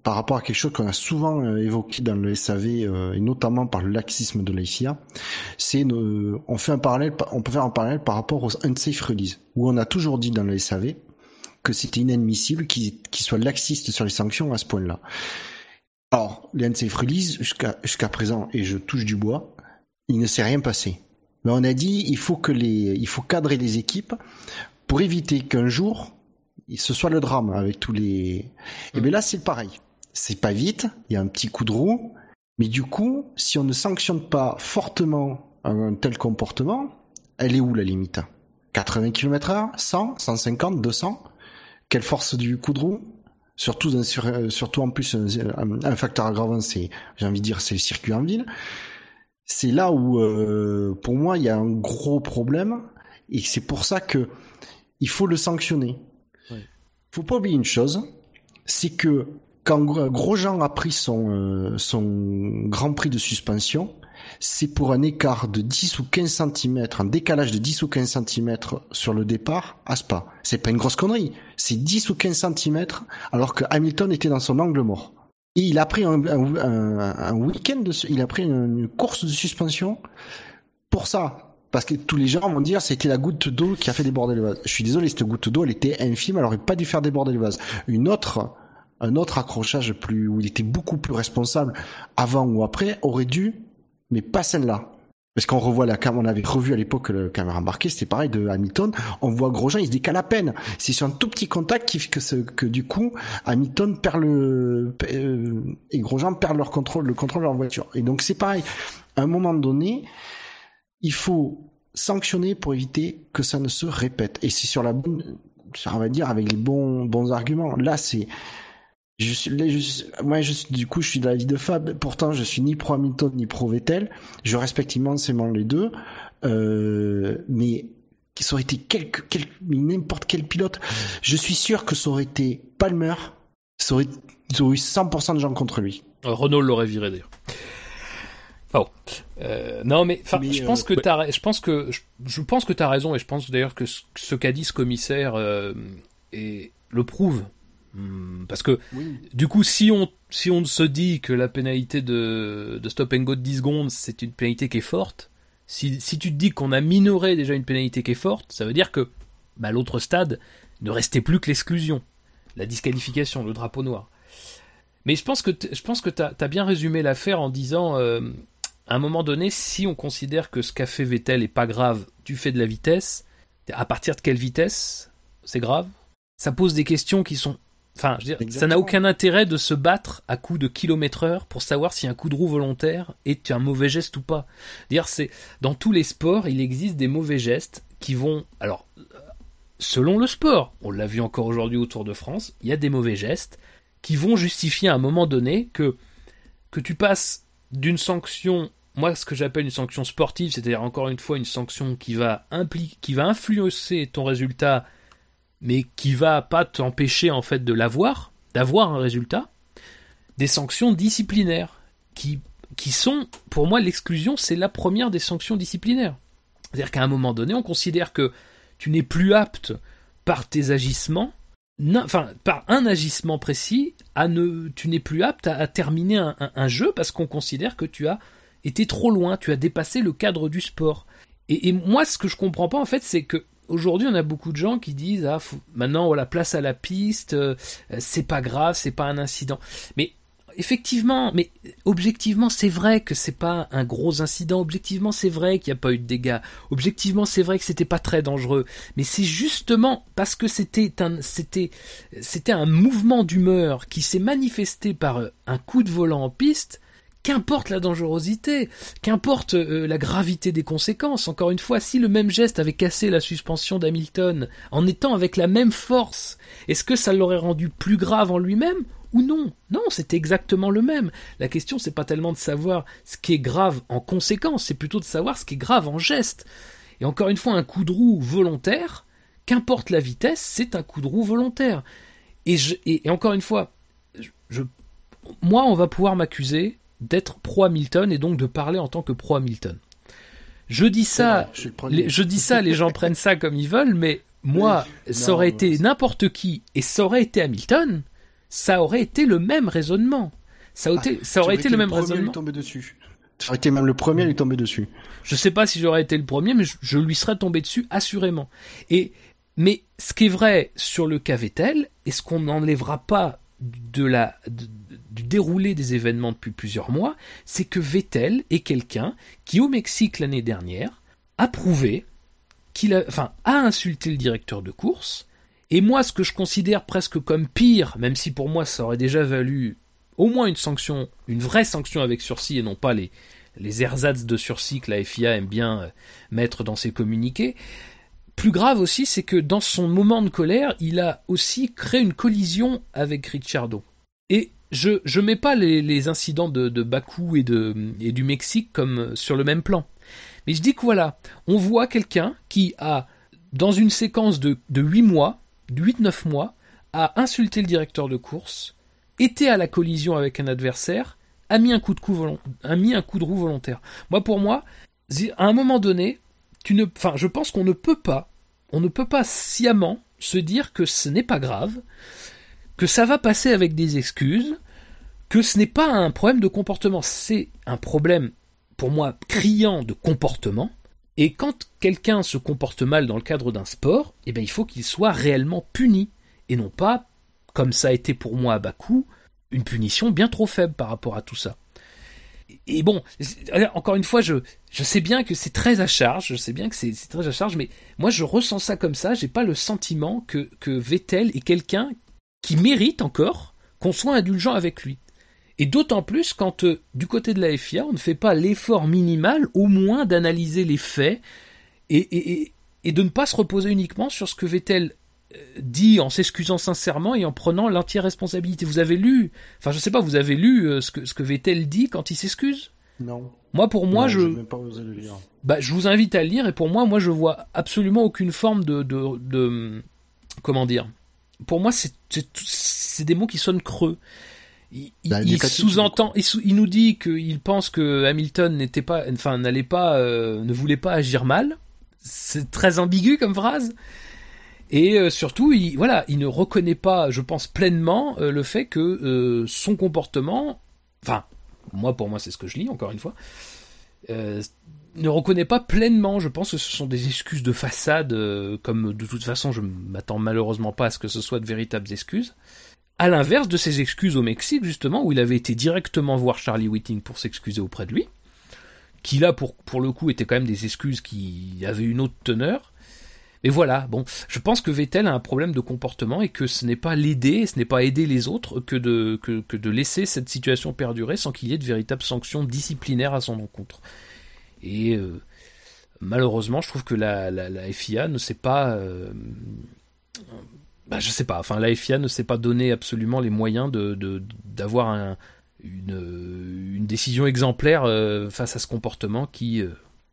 par rapport à quelque chose qu'on a souvent euh, évoqué dans le SAV euh, et notamment par le laxisme de l'ICIA, c'est on fait un parallèle, on peut faire un parallèle par rapport aux unsafe release où on a toujours dit dans le SAV que c'était inadmissible qu'il soit laxiste sur les sanctions à ce point-là. Alors, les unsafe release jusqu'à jusqu'à présent et je touche du bois, il ne s'est rien passé. Mais on a dit il faut que les il faut cadrer les équipes pour éviter qu'un jour ce soit le drame avec tous les. Et bien là, c'est pareil c'est pas vite, il y a un petit coup de roue, mais du coup, si on ne sanctionne pas fortement un tel comportement, elle est où la limite? 80 km h 100 150 200 Quelle force du coup de roue? Surtout, surtout en plus, un, facteur aggravant, c'est, j'ai envie de dire, c'est le circuit en ville. C'est là où, euh, pour moi, il y a un gros problème, et c'est pour ça que il faut le sanctionner. Ouais. Faut pas oublier une chose, c'est que quand Grosjean a pris son, euh, son grand prix de suspension, c'est pour un écart de 10 ou 15 cm, un décalage de 10 ou 15 cm sur le départ à Spa. C'est pas une grosse connerie. C'est 10 ou 15 cm alors que Hamilton était dans son angle mort. Et il a pris un, un, week-end, de, il a pris une, course de suspension pour ça. Parce que tous les gens vont dire c'était la goutte d'eau qui a fait déborder le vase. Je suis désolé, cette goutte d'eau, elle était infime, elle aurait pas dû faire déborder le vase. Une autre, un autre accrochage plus, où il était beaucoup plus responsable avant ou après aurait dû mais pas celle-là. Parce qu'on revoit la caméra, on avait revu à l'époque le caméra embarquée, c'était pareil de Hamilton. On voit Grosjean, il se décale à peine. C'est sur un tout petit contact qui fait que du coup, Hamilton perd le euh, et Grosjean perd leur contrôle, le contrôle de leur voiture. Et donc c'est pareil. À un moment donné, il faut sanctionner pour éviter que ça ne se répète. Et c'est sur la bonne, on va dire avec les bons bons arguments. Là, c'est je suis, je, moi, je, du coup, je suis de l'avis de Fab. Pourtant, je suis ni pro Hamilton ni pro Vettel. Je respecte immensément les deux. Euh, mais ça aurait été quelque, n'importe quel pilote. Je suis sûr que ça aurait été Palmer. Ça aurait, ils auraient eu 100% de gens contre lui. Euh, Renault l'aurait viré d'ailleurs. Oh. Euh, non mais, je pense euh, que t'as, je pense que je, pense que t'as raison et je pense d'ailleurs que ce, qu'a dit ce commissaire et le prouve parce que du coup, si on si on se dit que la pénalité de, de stop and go de 10 secondes, c'est une pénalité qui est forte, si, si tu te dis qu'on a minoré déjà une pénalité qui est forte, ça veut dire que bah, l'autre stade ne restait plus que l'exclusion, la disqualification, le drapeau noir. Mais je pense que je pense que t'as as bien résumé l'affaire en disant euh, à un moment donné, si on considère que ce qu'a fait Vettel est pas grave, tu fais de la vitesse, à partir de quelle vitesse c'est grave? Ça pose des questions qui sont Enfin, je veux dire, ça n'a aucun intérêt de se battre à coups de kilomètre heure pour savoir si un coup de roue volontaire est un mauvais geste ou pas. Dire, c'est dans tous les sports, il existe des mauvais gestes qui vont, alors, selon le sport, on l'a vu encore aujourd'hui au Tour de France, il y a des mauvais gestes qui vont justifier à un moment donné que que tu passes d'une sanction, moi ce que j'appelle une sanction sportive, c'est-à-dire encore une fois une sanction qui va qui va influencer ton résultat mais qui va pas t'empêcher en fait de l'avoir, d'avoir un résultat, des sanctions disciplinaires qui qui sont pour moi l'exclusion, c'est la première des sanctions disciplinaires. C'est-à-dire qu'à un moment donné, on considère que tu n'es plus apte par tes agissements, enfin par un agissement précis, à ne, tu n'es plus apte à, terminer un, jeu parce qu'on considère que tu as été trop loin, tu as dépassé le cadre du sport. Et, et moi, ce que je comprends pas en fait, c'est que aujourd'hui, on a beaucoup de gens qui disent ah maintenant voilà place à la piste, euh, c'est pas grave, c'est pas un incident. Mais effectivement, mais objectivement, c'est vrai que c'est pas un gros incident. Objectivement, c'est vrai qu'il n'y a pas eu de dégâts. Objectivement, c'est vrai que c'était pas très dangereux. Mais c'est justement parce que c'était un, c'était, c'était un mouvement d'humeur qui s'est manifesté par un coup de volant en piste Qu'importe la dangerosité, qu'importe euh, la gravité des conséquences, encore une fois, si le même geste avait cassé la suspension d'Hamilton en étant avec la même force, est-ce que ça l'aurait rendu plus grave en lui-même ou non? Non, c'est exactement le même. La question, c'est pas tellement de savoir ce qui est grave en conséquence, c'est plutôt de savoir ce qui est grave en geste. Et encore une fois, un coup de roue volontaire, qu'importe la vitesse, c'est un coup de roue volontaire. Et, encore une fois, moi, on va pouvoir m'accuser d'être pro Hamilton et donc de parler en tant que pro Hamilton. Je dis ça, les, je dis ça, les gens [laughs] prennent ça comme ils veulent, mais moi, ça aurait été n'importe qui et ça aurait été Hamilton, ça aurait été le même raisonnement. Ça, aurait, été, ça aurait été le, même raisonnement. Lui dessus. Été même le premier à lui tomber dessus. Je sais pas si j'aurais été le premier, mais je, lui serais tombé dessus assurément. Et mais ce qui est vrai sur le cas Vettel, et ce qu'on n'enlèvera pas de la, du déroulé des événements depuis plusieurs mois, c'est que Vettel est quelqu'un qui, au Mexique l'année dernière, a prouvé qu'il a, enfin, a insulté le directeur de course. Et moi, ce que je considère presque comme pire, même si pour moi ça aurait déjà valu au moins une sanction, une vraie sanction avec sursis et non pas les, les ersatz de sursis que la FIA aime bien euh, mettre dans ses communiqués, plus grave aussi, c'est que dans son moment de colère, il a aussi créé une collision avec Ricciardo. Et je je mets pas les, incidents de, Bakou et du Mexique comme sur le même plan. Mais je dis que voilà, on voit quelqu'un qui a dans une séquence de de 8 mois, de 8-9 mois, a insulté le directeur de course, été à la collision avec un adversaire, a mis un coup de, roue volontaire. Moi, pour moi, à un moment donné, tu ne, je pense qu'on ne peut pas, on ne peut pas sciemment se dire que ce n'est pas grave, que ça va passer avec des excuses, que ce n'est pas un problème de comportement, c'est un problème, pour moi, criant de comportement. Et quand quelqu'un se comporte mal dans le cadre d'un sport, eh bien, il faut qu'il soit réellement puni, et non pas, comme ça a été pour moi à Bakou, une punition bien trop faible par rapport à tout ça. Et bon, encore une fois, je, sais bien que c'est très à charge, je sais bien que c'est très à charge, mais moi je ressens ça comme ça, j'ai pas le sentiment que, que Vettel est quelqu'un qui mérite encore qu'on soit indulgent avec lui. Et d'autant plus quand euh, du côté de la FIA, on ne fait pas l'effort minimal au moins d'analyser les faits et, et, et, de ne pas se reposer uniquement sur ce que Vettel euh, dit en s'excusant sincèrement et en prenant l'entière responsabilité. Vous avez lu, enfin je sais pas, vous avez lu euh, ce que, ce que Vettel dit quand il s'excuse? Non. Moi pour moi je, pas osé le lire. Bah, je vous invite à le lire et pour moi moi je vois absolument aucune forme de, de, de comment dire. Pour moi c'est c'est des mots qui sonnent creux. Il, bah, sous-entend, il, nous dit qu'il pense que Hamilton n'était pas, enfin n'allait pas, euh, ne voulait pas agir mal. C'est très ambigu comme phrase. Et euh, surtout, il, voilà, il ne reconnaît pas, je pense pleinement, euh, le fait que son comportement, enfin, moi pour moi c'est ce que je lis encore une fois, ne reconnaît pas pleinement. Je pense que ce sont des excuses de façade, comme de toute façon je m'attends malheureusement pas à ce que ce soit de véritables excuses. À l'inverse de ses excuses au Mexique, justement, où il avait été directement voir Charlie Whiting pour s'excuser auprès de lui, qui là, pour, le coup, étaient quand même des excuses qui avaient une autre teneur. Et voilà, bon, je pense que Vettel a un problème de comportement et que ce n'est pas l'aider, ce n'est pas aider les autres que de laisser cette situation perdurer sans qu'il y ait de véritables sanctions disciplinaires à son encontre. Et euh, malheureusement, je trouve que la, la, FIA ne sait pas euh, bah, je sais pas. Enfin, la FIA ne s'est pas donné absolument les moyens de d'avoir une, une décision exemplaire euh, face à ce comportement qui euh,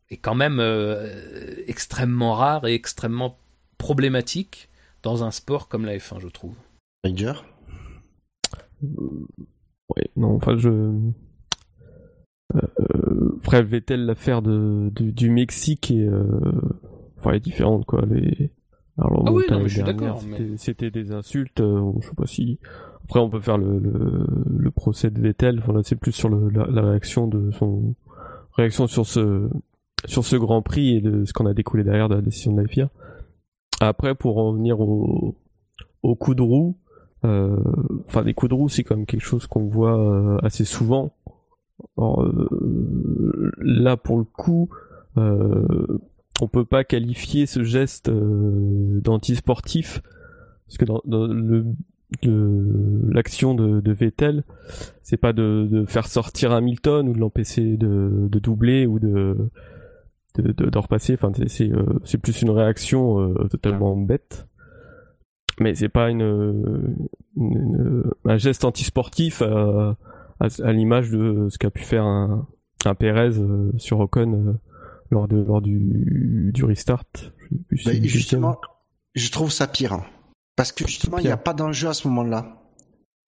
est quand même euh, extrêmement rare et extrêmement problématique dans un sport comme la F1, je trouve. Ranger Oui, non, enfin, je. Euh, Vettel, l'affaire de, du Mexique est, enfin, est différente, quoi. Les, alors, ah oui, non, je suis d'accord. C'était des insultes. Euh, je sais pas si. Après, on peut faire le, le, le procès de Vettel. Enfin, là, c'est plus sur le, la, réaction de son réaction sur ce sur ce Grand Prix et de ce qu'on a découlé derrière de la décision de la FIA. Après, pour en venir au, au coup de roue, euh, enfin, des coups de roue, c'est quand même quelque chose qu'on voit euh, assez souvent. Alors, euh, là, pour le coup, euh, on peut pas qualifier ce geste euh, d'antisportif parce que dans, le l'action de, Vettel, c'est pas de, faire sortir Hamilton ou de l'empêcher de, doubler ou de de, repasser. Enfin, c'est euh, plus une réaction euh, totalement bête. Mais c'est pas une, un geste antisportif à, à, l'image de ce qu'a pu faire un, un Perez sur Ocon lors de lors du du restart. Bah, justement, je trouve ça pire hein. parce que justement il n'y a pas d'enjeu à ce moment-là.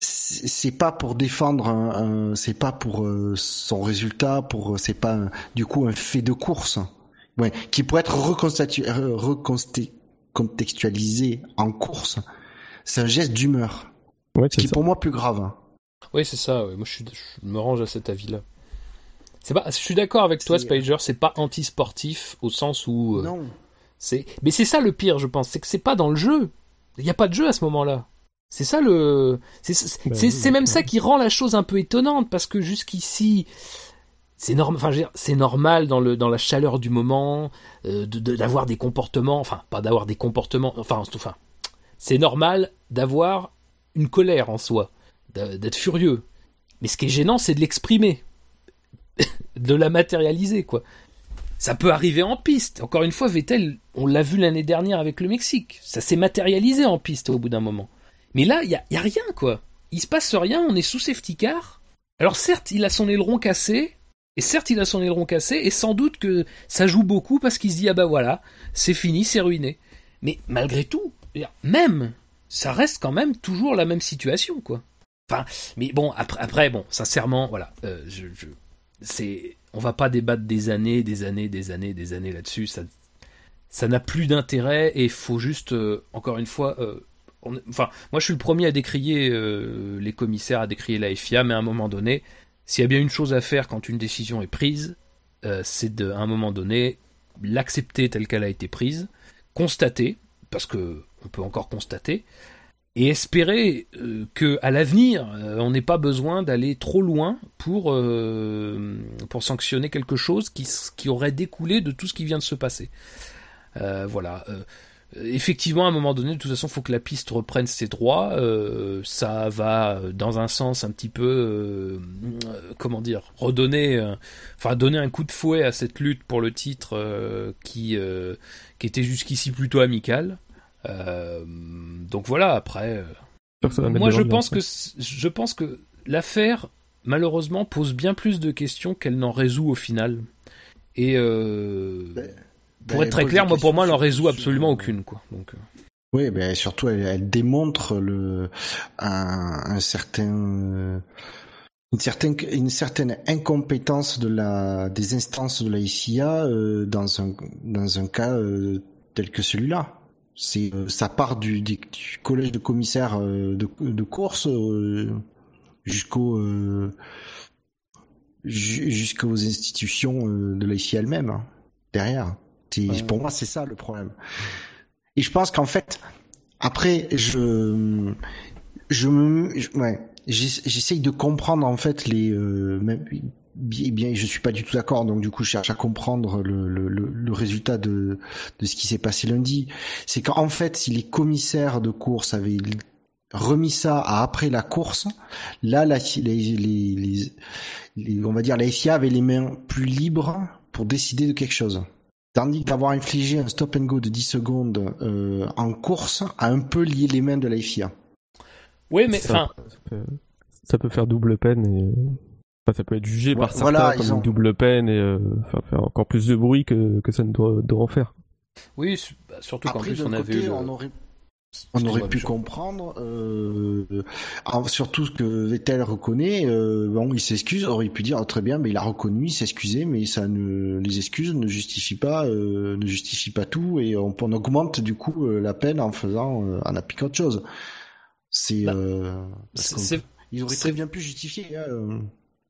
C'est pas pour défendre, un, c'est pas pour euh, son résultat, pour c'est pas du coup un fait de course, ouais, qui pourrait être recontextualisé en course. C'est un geste d'humeur, ouais, qui est pour moi plus grave. Oui, c'est ça. Moi, je, je me range à cet avis-là. C'est pas, je suis d'accord avec toi, Spider, c'est pas anti-sportif au sens où. Euh, non. C'est, mais c'est ça le pire, je pense, c'est que c'est pas dans le jeu. Il n'y a pas de jeu à ce moment-là. C'est ça le, c'est bah même ça qui rend la chose un peu étonnante parce que jusqu'ici, c'est normal, enfin, c'est normal dans le dans la chaleur du moment euh, d'avoir des comportements, enfin pas d'avoir des comportements, enfin, enfin, c'est normal d'avoir une colère en soi, d'être furieux. Mais ce qui est gênant, c'est de l'exprimer [laughs] de la matérialiser, quoi. Ça peut arriver en piste. Encore une fois, Vettel, on l'a vu l'année dernière avec le Mexique. Ça s'est matérialisé en piste au bout d'un moment. Mais là, il y a, y a, rien, quoi. Il se passe rien, on est sous safety car. Alors certes, il a son aileron cassé, et certes, il a son aileron cassé, et sans doute que ça joue beaucoup parce qu'il se dit, ah bah voilà, c'est fini, c'est ruiné. Mais malgré tout, même, ça reste quand même toujours la même situation, quoi. Enfin, mais bon, après, bon, sincèrement, voilà, euh, je, c'est, on va pas débattre des années, des années, des années, des années là-dessus. Ça, ça n'a plus d'intérêt et faut juste, euh, encore une fois, euh, enfin, moi je suis le premier à décrier euh, les commissaires, à décrier la FIA, mais à un moment donné, s'il y a bien une chose à faire quand une décision est prise, c'est de, à un moment donné, l'accepter telle qu'elle a été prise, constater, parce que on peut encore constater, et espérer euh, que à l'avenir, euh, on n'ait pas besoin d'aller trop loin pour euh, pour sanctionner quelque chose qui, qui aurait découlé de tout ce qui vient de se passer. Voilà. Effectivement, à un moment donné, de toute façon, faut que la piste reprenne ses droits. Ça va dans un sens un petit peu, comment dire, redonner, enfin donner un coup de fouet à cette lutte pour le titre qui qui était jusqu'ici plutôt amicale. Euh, donc voilà. Après, euh, moi, je pense que je pense que l'affaire, malheureusement, pose bien plus de questions qu'elle n'en résout au final. Et euh, Ben, pour Ben, être très clair, moi, pour moi, elle en questions résout sur- absolument aucune, quoi. Donc, euh, Oui, ben surtout elle, elle démontre le un, un certain euh, une certaine une certaine incompétence de la des instances de la euh, dans un dans un cas euh, tel que celui-là. C'est euh, ça part du, du, collège de commissaires euh, de, de course euh, jusqu'au euh, ju- jusqu'aux institutions euh, de SIA elle-même hein, derrière. Ouais. Pour moi, c'est ça le problème. Et je pense qu'en fait, après, je, je me, je- ouais, j'ess- j'essaye de comprendre en fait les, euh, même, bien, bien, je suis pas du tout d'accord, donc du coup, je cherche à comprendre le, le, le, le résultat de, de ce qui s'est passé lundi. C'est qu'en fait, si les commissaires de course avaient remis ça à après la course, là, la, les, les, les, les- on va dire, la FIA avait les mains plus libres pour décider de quelque chose. Tandis que d'avoir infligé un stop and go de 10 secondes euh, en course a un peu lié les mains de la FIA. oui, mais ça, enfin, ça peut, ça peut faire double peine et enfin, ça peut être jugé par certains Voilà, comme ont- une double peine et euh, enfin, faire encore plus de bruit que, que ça ne doit, doit en faire. oui, bah, surtout qu'en plus on avait eu. le- on aurait On Excuse-moi, aurait pu comprendre, euh, surtout ce que Vettel reconnaît, euh, bon, il s'excuse, aurait pu dire oh, très bien, mais il a reconnu, il s'excusait, mais ça ne, les excuses ne justifient pas, euh, ne justifient pas tout, et on, on augmente du coup euh, la peine en faisant, euh, en appliquant autre chose. C'est, Bah, euh, ils auraient très bien pu justifier. hein, euh.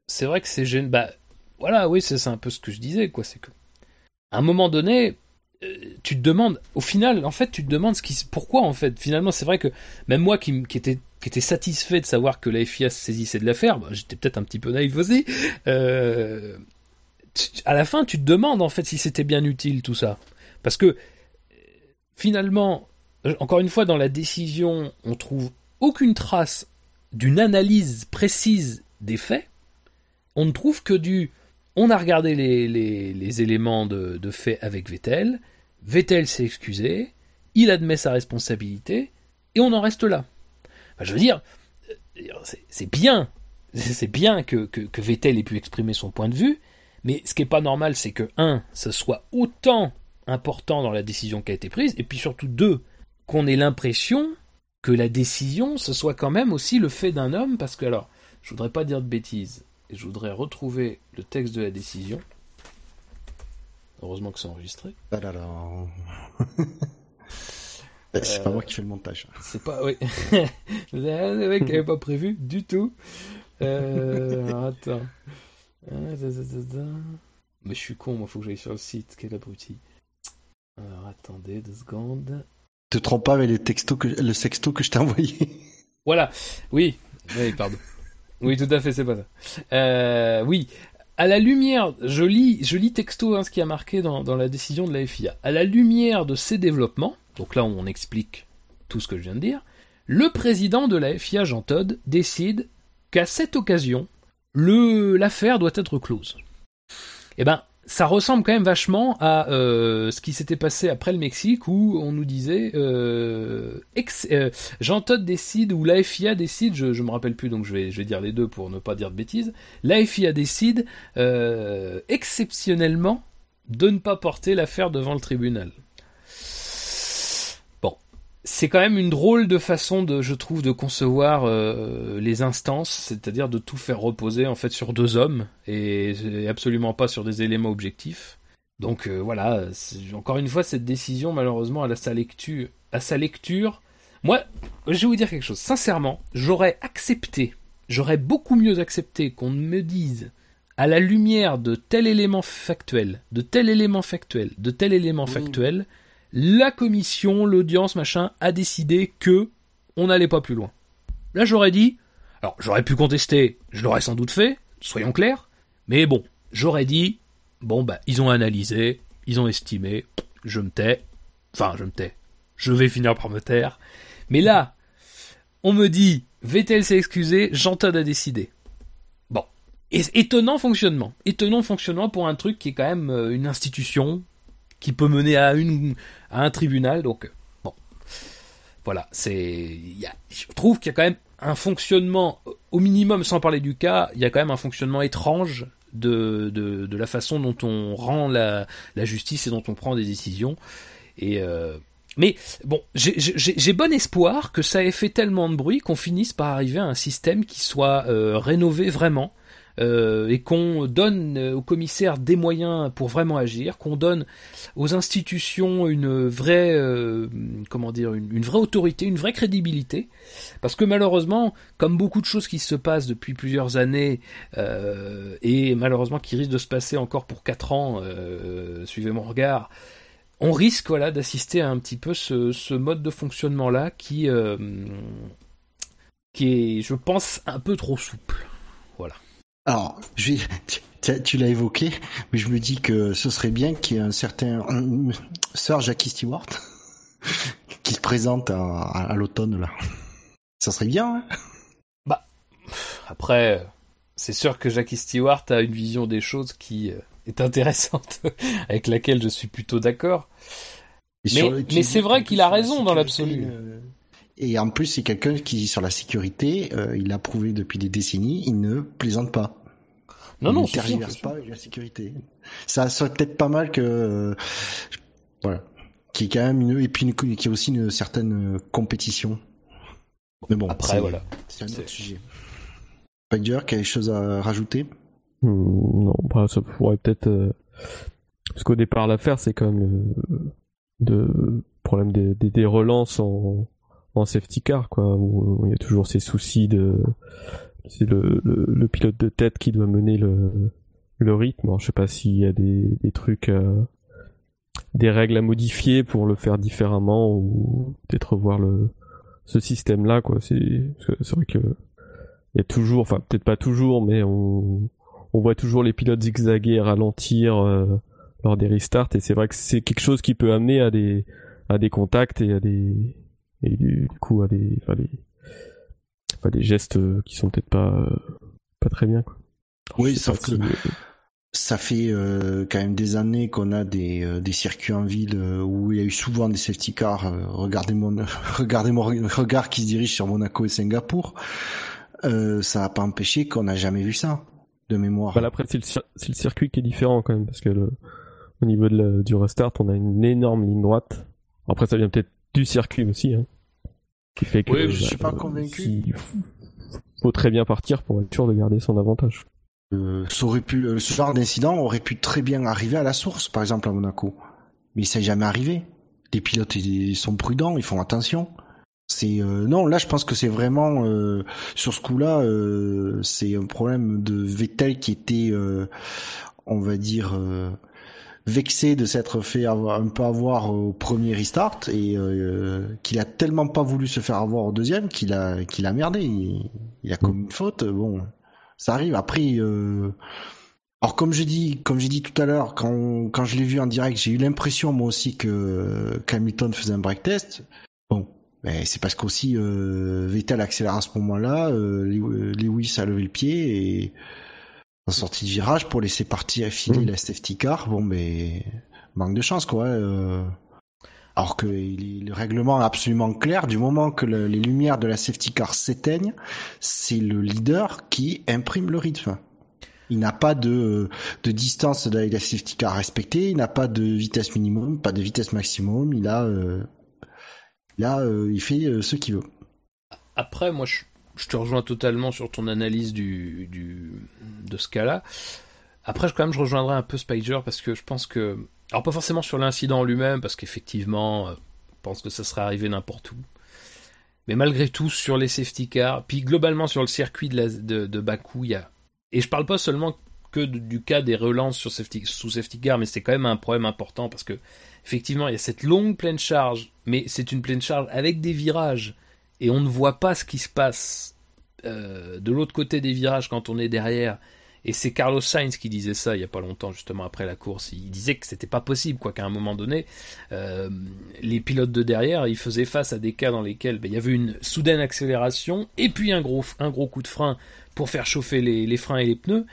C'est vrai que c'est gênant. Bah, voilà, oui, c'est un peu ce que je disais, quoi. C'est que, à un moment donné, euh, tu te demandes, au final, en fait, tu te demandes ce qui, pourquoi, en fait. Finalement, c'est vrai que même moi qui, qui était qui était satisfait de savoir que la FIA se saisissait de l'affaire, bah, j'étais peut-être un petit peu naïf aussi. Euh, à la fin, tu te demandes en fait si c'était bien utile tout ça, parce que finalement, euh, encore une fois, dans la décision, on trouve aucune trace d'une analyse précise des faits. On ne trouve que du. On a regardé les, éléments de, fait avec Vettel. Vettel s'est excusé. Il admet sa responsabilité. Et on en reste là. Je veux dire, euh, c'est bien. C'est bien [laughs] que, Vettel ait pu exprimer son point de vue. Mais ce qui n'est pas normal, c'est que, un, ce soit autant important dans la décision qui a été prise. Et puis surtout, deux, qu'on ait l'impression que la décision, ce soit quand même aussi le fait d'un homme. Parce que, alors, je voudrais pas dire de bêtises. Et je voudrais retrouver le texte de la décision. Heureusement que c'est enregistré. Ah là là. [laughs] C'est pas moi qui fais le montage. C'est pas, oui. [laughs] le mec avait pas prévu du tout. Euh, attends. Ah. Mais je suis con, moi, faut que j'aille sur le site. Quel abruti. Alors, attendez deux secondes. Te trompe pas avec les textos que, le sexto que je t'ai envoyé. Voilà. Oui. Oui, pardon. Oui, tout à fait, c'est pas ça. Euh, oui. À la lumière, je lis, je lis texto hein, ce qui a marqué dans, dans la décision de la FIA. À la lumière de ces développements, donc là on explique tout ce que je viens de dire, le président de la FIA, Jean Todt, décide qu'à cette occasion, l'affaire doit être close. Eh ben, ça ressemble quand même vachement à euh, ce qui s'était passé après le Mexique où on nous disait euh, ex- euh, Jean Todt décide ou la FIA décide, je, je me rappelle plus donc je vais, je vais dire les deux pour ne pas dire de bêtises. La FIA décide euh, exceptionnellement de ne pas porter l'affaire devant le tribunal. C'est quand même une drôle de façon de, je trouve, de concevoir euh, les instances, c'est-à-dire de tout faire reposer en fait sur deux hommes et, absolument pas sur des éléments objectifs. Donc euh, voilà, encore une fois, cette décision, malheureusement, à sa lecture, à sa lecture, moi, je vais vous dire quelque chose. Sincèrement, j'aurais accepté, j'aurais beaucoup mieux accepté qu'on me dise à la lumière de tel élément factuel, de tel élément factuel, de tel élément factuel, la commission, l'audience, machin, a décidé que on n'allait pas plus loin. Là, j'aurais dit, alors j'aurais pu contester, je l'aurais sans doute fait, soyons clairs, mais bon, j'aurais dit, bon bah, ils ont analysé, ils ont estimé, je me tais, enfin, je me tais, je vais finir par me taire, mais là, on me dit, Vettel s'est excusé, Jean-Todt a décidé. Bon. étonnant fonctionnement. Étonnant fonctionnement pour un truc qui est quand même euh, une institution, qui peut mener à, une, à un tribunal. Donc, bon. Voilà, c'est. Je trouve qu'il y a quand même un fonctionnement, au minimum, sans parler du cas, il y a quand même un fonctionnement étrange de, de, de la façon dont on rend la, la, justice et dont on prend des décisions. Et. Euh, mais bon, j'ai bon espoir que ça ait fait tellement de bruit qu'on finisse par arriver à un système qui soit euh, rénové vraiment euh, et qu'on donne euh, aux commissaires des moyens pour vraiment agir, qu'on donne aux institutions une vraie, euh, comment dire, une, vraie autorité, une vraie crédibilité, parce que malheureusement, comme beaucoup de choses qui se passent depuis plusieurs années et malheureusement qui risquent de se passer encore pour quatre ans, suivez mon regard. On risque voilà d'assister à un petit peu ce, mode de fonctionnement là qui est, je pense, un peu trop souple. Alors, je tu, l'as évoqué, mais je me dis que ce serait bien qu'il y ait un certain Sir Jackie Stewart [laughs] qui se présente à, l'automne là. Ça serait bien. Hein? Bah, après, c'est sûr que Jackie Stewart a une vision des choses qui euh, est intéressante, [laughs] avec laquelle je suis plutôt d'accord. Mais, c'est vrai qu'il a raison dans l'absolu. Euh, et en plus, c'est quelqu'un qui, sur la sécurité, euh, il a prouvé depuis des décennies, il ne plaisante pas. Non, non, il ne pas avec la sécurité. Ça serait peut-être pas mal que, euh, voilà, qui est quand même une, et puis qui est aussi une certaine compétition. Mais bon, après voilà, c'est un autre sujet. Spider, quelque chose à rajouter? Hmm, Non, bah, ça pourrait peut-être. Euh... Parce qu'au départ, l'affaire, c'est quand même le problème des, des, des relances en en safety car quoi où il y a toujours ces soucis de c'est le, le, pilote de tête qui doit mener le, le rythme. Alors, je sais pas s'il y a des, des trucs, euh, des règles à modifier pour le faire différemment ou peut-être revoir le, ce système-là, quoi. C'est, c'est vrai que il y a toujours, enfin peut-être pas toujours, mais on, on voit toujours les pilotes zigzaguer, ralentir euh, lors des restarts, et c'est vrai que c'est quelque chose qui peut amener à des, à des contacts et à des, et du coup à des, enfin, des, enfin, des gestes qui sont peut-être pas pas très bien quoi. oui, sauf que ça fait euh, quand même des années qu'on a des, euh, des circuits en ville euh, où il y a eu souvent des safety cars. regardez mon [laughs] regardez mon regard qui se dirige sur Monaco et Singapour. ça n'a pas empêché qu'on n'a jamais vu ça de mémoire. Bah, après c'est le, le, circuit qui est différent quand même parce que le, au niveau de du restart on a une énorme ligne droite. Après ça vient peut-être du circuit aussi, hein, qui fait que je suis pas convaincu. Il faut très bien partir pour être sûr de garder son avantage. Euh, ça aurait pu, euh, ce genre d'incident aurait pu très bien arriver à la source, par exemple à Monaco, mais ça n'est jamais arrivé. Les pilotes ils sont prudents, ils font attention. C'est euh, non, là je pense que c'est vraiment euh, sur ce coup-là, euh, c'est un problème de Vettel qui était, on va dire vexé de s'être fait avoir, un peu avoir au premier restart et euh, qu'il a tellement pas voulu se faire avoir au deuxième qu'il a qu'il a merdé. Il, a commis une faute. Bon, ça arrive. Après, euh... alors comme je dis, comme j'ai dit tout à l'heure, quand quand je l'ai vu en direct, j'ai eu l'impression moi aussi que Hamilton faisait un break test. Bon, mais c'est parce qu'aussi euh, Vettel accélère à ce moment-là, euh, Lewis a levé le pied et en sortie de virage pour laisser partir filer mmh. la safety car. Bon, mais manque de chance, quoi. Euh... Alors que le règlement est absolument clair, du moment que les lumières de la safety car s'éteignent, c'est le leader qui imprime le rythme. Il n'a pas de, de distance de la safety car respectée, il n'a pas de vitesse minimum, pas de vitesse maximum, il a, euh, Là, il fait ce qu'il veut. Après, moi, je, te rejoins totalement sur ton analyse du, de ce cas-là. Après, quand même, je rejoindrai un peu Spider parce que je pense que. Alors, pas forcément sur l'incident lui-même, parce qu'effectivement, je pense que ça serait arrivé n'importe où. Mais malgré tout, sur les safety cars, puis globalement sur le circuit de, de, de Bakou, il y a. Et je parle pas seulement que du cas des relances sur safety, sous safety car, mais c'est quand même un problème important parce que, effectivement, il y a cette longue pleine charge, mais c'est une pleine charge avec des virages, et on ne voit pas ce qui se passe euh, de l'autre côté des virages quand on est derrière. Et c'est Carlos Sainz qui disait ça il y a pas longtemps, justement après la course. Il disait que c'était pas possible, quoi, qu'à un moment donné, euh, les pilotes de derrière, ils faisaient face à des cas dans lesquels ben, il y avait une soudaine accélération et puis un gros coup de frein pour faire chauffer les, freins et les pneus.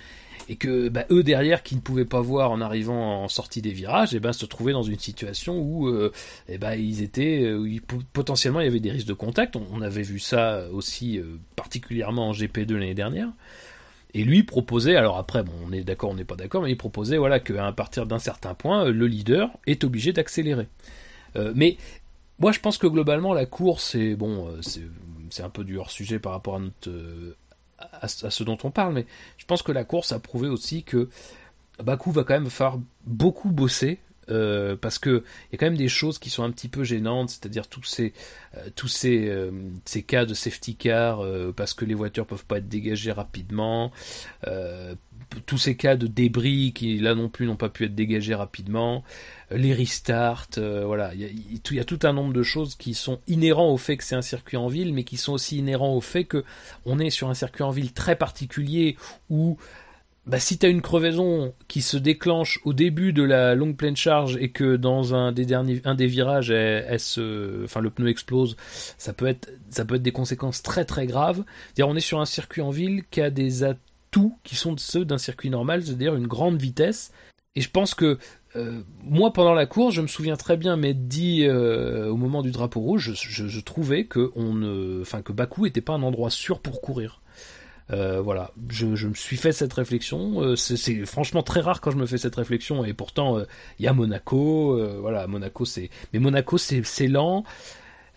Et que ben, eux derrière, qui ne pouvaient pas voir en arrivant en sortie des virages, et eh ben, se trouvaient dans une situation où euh, eh ben, ils étaient, euh, potentiellement il y avait des risques de contact. On, avait vu ça aussi particulièrement en GP2 l'année dernière. Et lui proposait, alors après, bon, on est d'accord, on n'est pas d'accord, mais il proposait voilà qu'à partir d'un certain point, le leader est obligé d'accélérer. Euh, mais moi, je pense que globalement, la course, bon, euh, c'est un peu du hors sujet par rapport à notre à, ce dont on parle, mais je pense que la course a prouvé aussi que Bakou va quand même faire beaucoup bosser euh, parce que il y a quand même des choses qui sont un petit peu gênantes, c'est-à-dire tous ces euh, tous ces, euh, ces cas de safety car parce que les voitures peuvent pas être dégagées rapidement, tous ces cas de débris qui là non plus n'ont pas pu être dégagés rapidement, les restarts, voilà, il y, a, tout un nombre de choses qui sont inhérents au fait que c'est un circuit en ville, mais qui sont aussi inhérents au fait que on est sur un circuit en ville très particulier où bah, si tu as une crevaison qui se déclenche au début de la longue pleine charge et que dans un des virages elle, enfin le pneu explose ça peut être des conséquences très très graves. On est sur un circuit en ville qui a des atouts qui sont ceux d'un circuit normal c'est-à-dire une grande vitesse. Et je pense que euh, moi pendant la course je me souviens très bien m'être dit euh, au moment du drapeau rouge je, je, trouvais que on enfin que Bakou était pas un endroit sûr pour courir euh, voilà, je, me suis fait cette réflexion. Euh, c'est franchement très rare quand je me fais cette réflexion, et pourtant il euh, y a Monaco. voilà, Monaco c'est, mais Monaco c'est lent.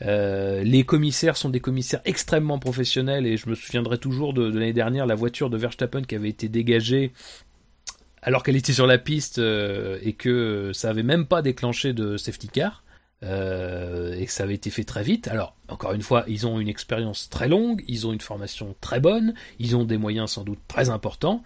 les commissaires sont des commissaires extrêmement professionnels et je me souviendrai toujours de, de l'année dernière la voiture de Verstappen qui avait été dégagée alors qu'elle était sur la piste et que ça avait même pas déclenché de safety car. Euh, et que ça avait été fait très vite. Alors, encore une fois, ils ont une expérience très longue, ils ont une formation très bonne, ils ont des moyens sans doute très importants.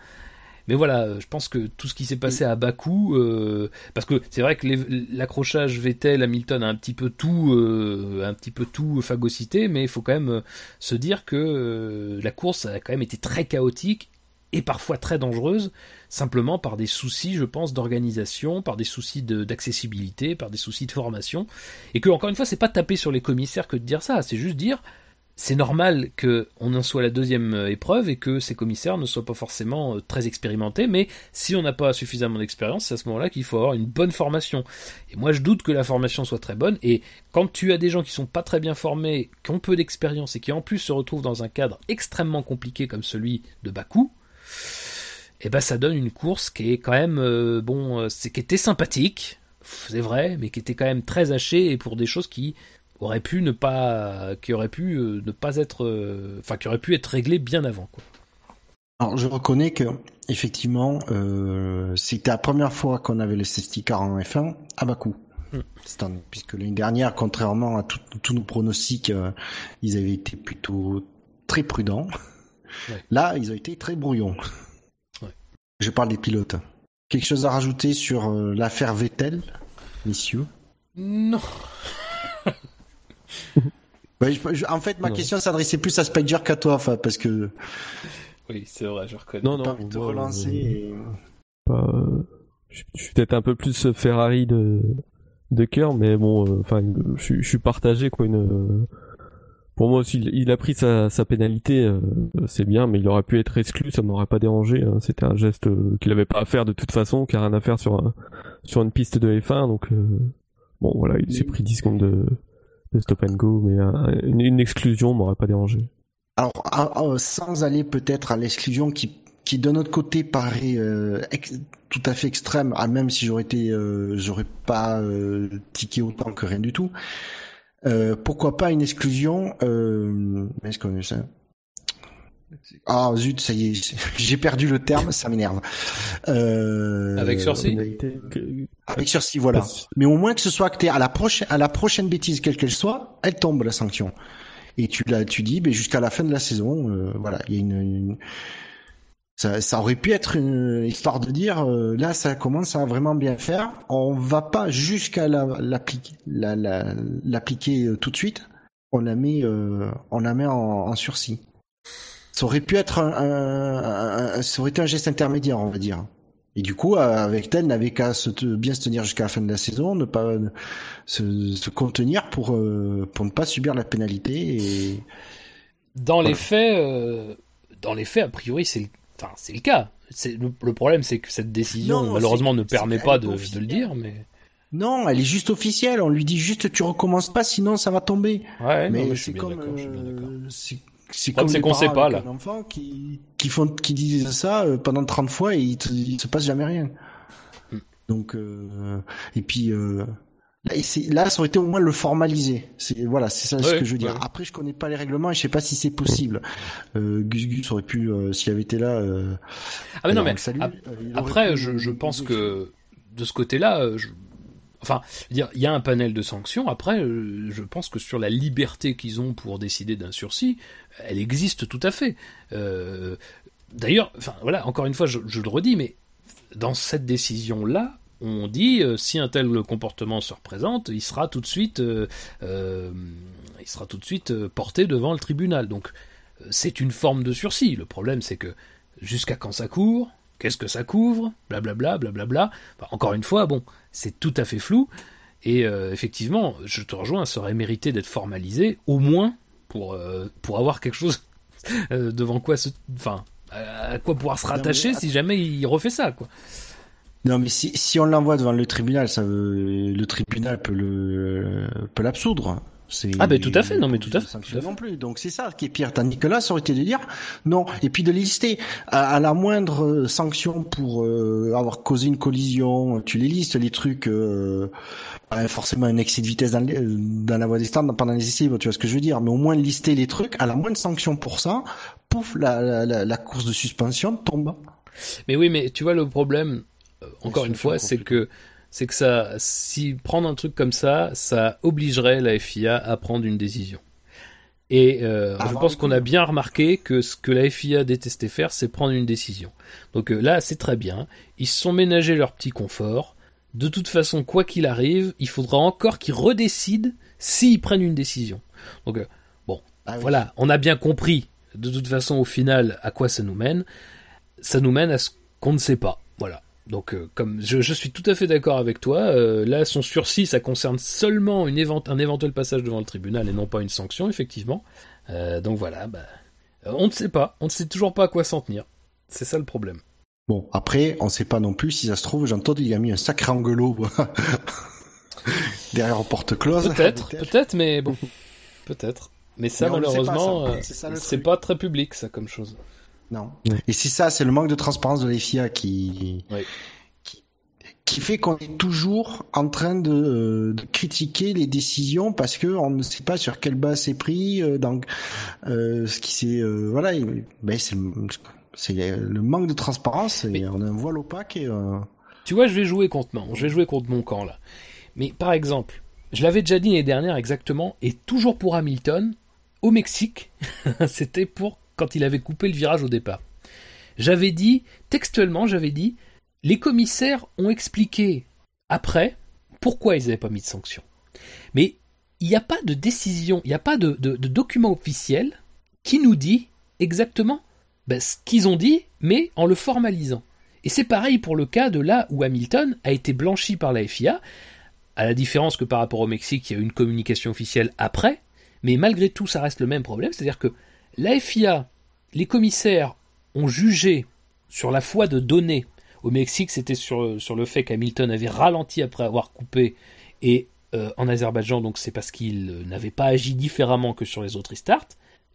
Mais voilà, je pense que tout ce qui s'est passé à Bakou, euh, parce que c'est vrai que l'accrochage Vettel Hamilton a un petit peu tout, euh, un petit peu tout phagocyté, mais il faut quand même se dire que la course a quand même été très chaotique et parfois très dangereuse, simplement par des soucis, je pense, d'organisation, par des soucis d'accessibilité, par des soucis de formation, et que, encore une fois, c'est pas taper sur les commissaires que de dire ça, c'est juste dire, c'est normal qu'on en soit la deuxième euh, épreuve et que ces commissaires ne soient pas forcément euh, très expérimentés, mais si on n'a pas suffisamment d'expérience, c'est à ce moment-là qu'il faut avoir une bonne formation. Et moi, je doute que la formation soit très bonne, et quand tu as des gens qui sont pas très bien formés, qui ont peu d'expérience et qui en plus se retrouvent dans un cadre extrêmement compliqué comme celui de Bakou, et eh ben ça donne une course qui est quand même euh, bon, euh, c'est qui était sympathique, c'est vrai, mais qui était quand même très hachée et pour des choses qui auraient pu ne pas, qui auraient pu euh, ne pas être, enfin qui auraient pu être réglées bien avant quoi. Alors je reconnais que effectivement c'était la première fois qu'on avait le safety car en F1 à Bakou. Hmm. puisque l'année dernière, contrairement à tous nos pronostics, ils avaient été plutôt très prudents. Là, ils ont été très brouillons. Je parle des pilotes. Quelque chose à rajouter sur euh, l'affaire Vettel, messieurs? Non. [laughs] en fait, ma question s'adressait plus à Spider qu'à toi, parce que. Oui, c'est vrai, je reconnais. Non, non, te relancer. Euh, je, suis peut-être un peu plus Ferrari de de cœur, mais bon, euh, enfin, je, suis partagé quoi. Une pour moi aussi, il a pris sa, pénalité, euh, c'est bien, mais il aurait pu être exclu, ça m'aurait pas dérangé. Hein. C'était un geste euh, qu'il avait pas à faire de toute façon, qui a rien à faire sur sur une piste de F1. Donc euh, bon, voilà, il s'est pris 10 secondes de, stop and go, mais une, une, exclusion m'aurait pas dérangé. Alors, sans aller peut-être à l'exclusion qui qui d'un autre côté paraît tout à fait extrême, ah, même si j'aurais été, j'aurais pas tiqué autant que rien du tout. Euh, pourquoi pas une exclusion euh, Est-ce qu'on ça? Ah zut, ça y est, [laughs] j'ai perdu le terme, ça m'énerve. Euh, avec sursis. Avec sursis, voilà. Mais au moins que ce soit acté à la prochaine, à la prochaine bêtise quelle qu'elle soit, elle tombe la sanction. Et tu l'as, tu dis, mais jusqu'à la fin de la saison, euh, voilà, il y a une, une ça, ça, aurait pu être une histoire de dire euh, là ça commence à vraiment bien faire. On va pas jusqu'à l'appliquer la, euh, tout de suite. On la met euh, on la met en, en, sursis. Ça aurait pu être un, un, un, ça aurait été un geste intermédiaire on va dire. Et du coup avec tel n'avait qu'à bien se tenir jusqu'à la fin de la saison, ne pas se, se contenir pour pour ne pas subir la pénalité. Et... Dans les faits, dans les faits a priori c'est Enfin, c'est le cas. Le, le, problème, c'est que cette décision, malheureusement, ne permet pas de, de, le dire, mais. Non, elle est juste officielle. On lui dit juste, tu recommences pas, sinon ça va tomber. Ouais, mais, c'est comme. Euh, c'est comme les qu'on sait pas là. enfants qui qui font qui disent ça euh, pendant 30 fois et il, il se passe jamais rien. Hmm. Donc euh, et puis euh, Là, ça aurait été au moins le formaliser. C'est voilà, c'est ça ce que je veux dire. Après, je connais pas les règlements et je sais pas si c'est possible. Euh, Gus Gus aurait pu, euh, s'il avait été là. Euh, ah mais non, mais euh, après, je, je pense que de ce côté-là, je... enfin, dire, il y a un panel de sanctions. Après, je pense que sur la liberté qu'ils ont pour décider d'un sursis, elle existe tout à fait. D'ailleurs, enfin voilà, encore une fois, je, je le redis, mais dans cette décision-là, on dit euh, si un tel comportement se représente, il sera tout de suite, euh, euh, il sera tout de suite porté devant le tribunal. Donc c'est une forme de sursis. Le problème c'est que jusqu'à quand ça court, qu'est-ce que ça couvre, blablabla, blablabla. encore une fois, bon, c'est tout à fait flou. Et effectivement, je te rejoins, ça aurait mérité d'être formalisé, au moins pour pour avoir quelque chose devant quoi se, enfin, à quoi pouvoir se rattacher si jamais il refait ça, quoi. Non, mais si, si on l'envoie devant le tribunal, ça veut, le tribunal peut le peut l'absoudre. Ah ben tout à fait, non mais tout à fait. Non plus, donc c'est ça qui est pire. Tandis que là, ça aurait été de dire non, et puis de lister à, la moindre sanction pour euh, avoir causé une collision, tu les listes les trucs, euh, forcément un excès de vitesse dans, dans la voie des stands pendant les essais, tu vois ce que je veux dire, mais au moins lister les trucs à la moindre sanction pour ça, pouf, la, la, la course de suspension tombe. Mais oui, mais tu vois le problème, euh, encore une fois, c'est que c'est que ça, si prendre un truc comme ça, ça obligerait la FIA à prendre une décision. Et euh, je pense qu'on a bien remarqué que ce que la FIA détestait faire, c'est prendre une décision. Donc euh, là, c'est très bien. Ils se sont ménagés leur petit confort. De toute façon, quoi qu'il arrive, il faudra encore qu'ils redécident s'ils prennent une décision. Donc bon, ah voilà, on a bien compris de toute façon au final à quoi ça nous mène. Ça nous mène à ce qu'on ne sait pas. Voilà. Donc, euh, comme je, je, suis tout à fait d'accord avec toi, euh, là, son sursis, ça concerne seulement une un éventuel passage devant le tribunal et non pas une sanction, effectivement. Euh, donc voilà, bah, on ne sait pas, on ne sait toujours pas à quoi s'en tenir. C'est ça le problème. Bon, après, on ne sait pas non plus si ça se trouve, j'entends il a mis un sacré angelo [laughs] derrière porte close. Peut-être, peut-être, mais bon, peut-être. Mais ça, malheureusement, c'est pas très public, ça, comme chose. Non. Et c'est ça, c'est le manque de transparence de la FIA qui, qui, fait qu'on est toujours en train de, de, critiquer les décisions parce que on ne sait pas sur quelle base c'est pris, euh, donc euh, ce qui c'est, euh, voilà, ben c'est le manque de transparence et on a un voile opaque et. Euh, tu vois, je vais jouer contre moi, je vais jouer contre mon camp là. Mais par exemple, je l'avais déjà dit l'année dernière exactement, et toujours pour Hamilton, au Mexique, [laughs] c'était pour quand il avait coupé le virage au départ. J'avais dit, textuellement, j'avais dit, les commissaires ont expliqué après pourquoi ils n'avaient pas mis de sanction. Mais il n'y a pas de décision, il n'y a pas de, document officiel qui nous dit exactement ben, ce qu'ils ont dit, mais en le formalisant. Et c'est pareil pour le cas de là où Hamilton a été blanchi par la FIA, à la différence que par rapport au Mexique, il y a eu une communication officielle après, mais malgré tout, ça reste le même problème, c'est-à-dire que la FIA, les commissaires ont jugé sur la foi de données. Au Mexique, c'était sur, sur le fait qu'Hamilton avait ralenti après avoir coupé, et euh, en Azerbaïdjan, donc c'est parce qu'il n'avait pas agi différemment que sur les autres restarts,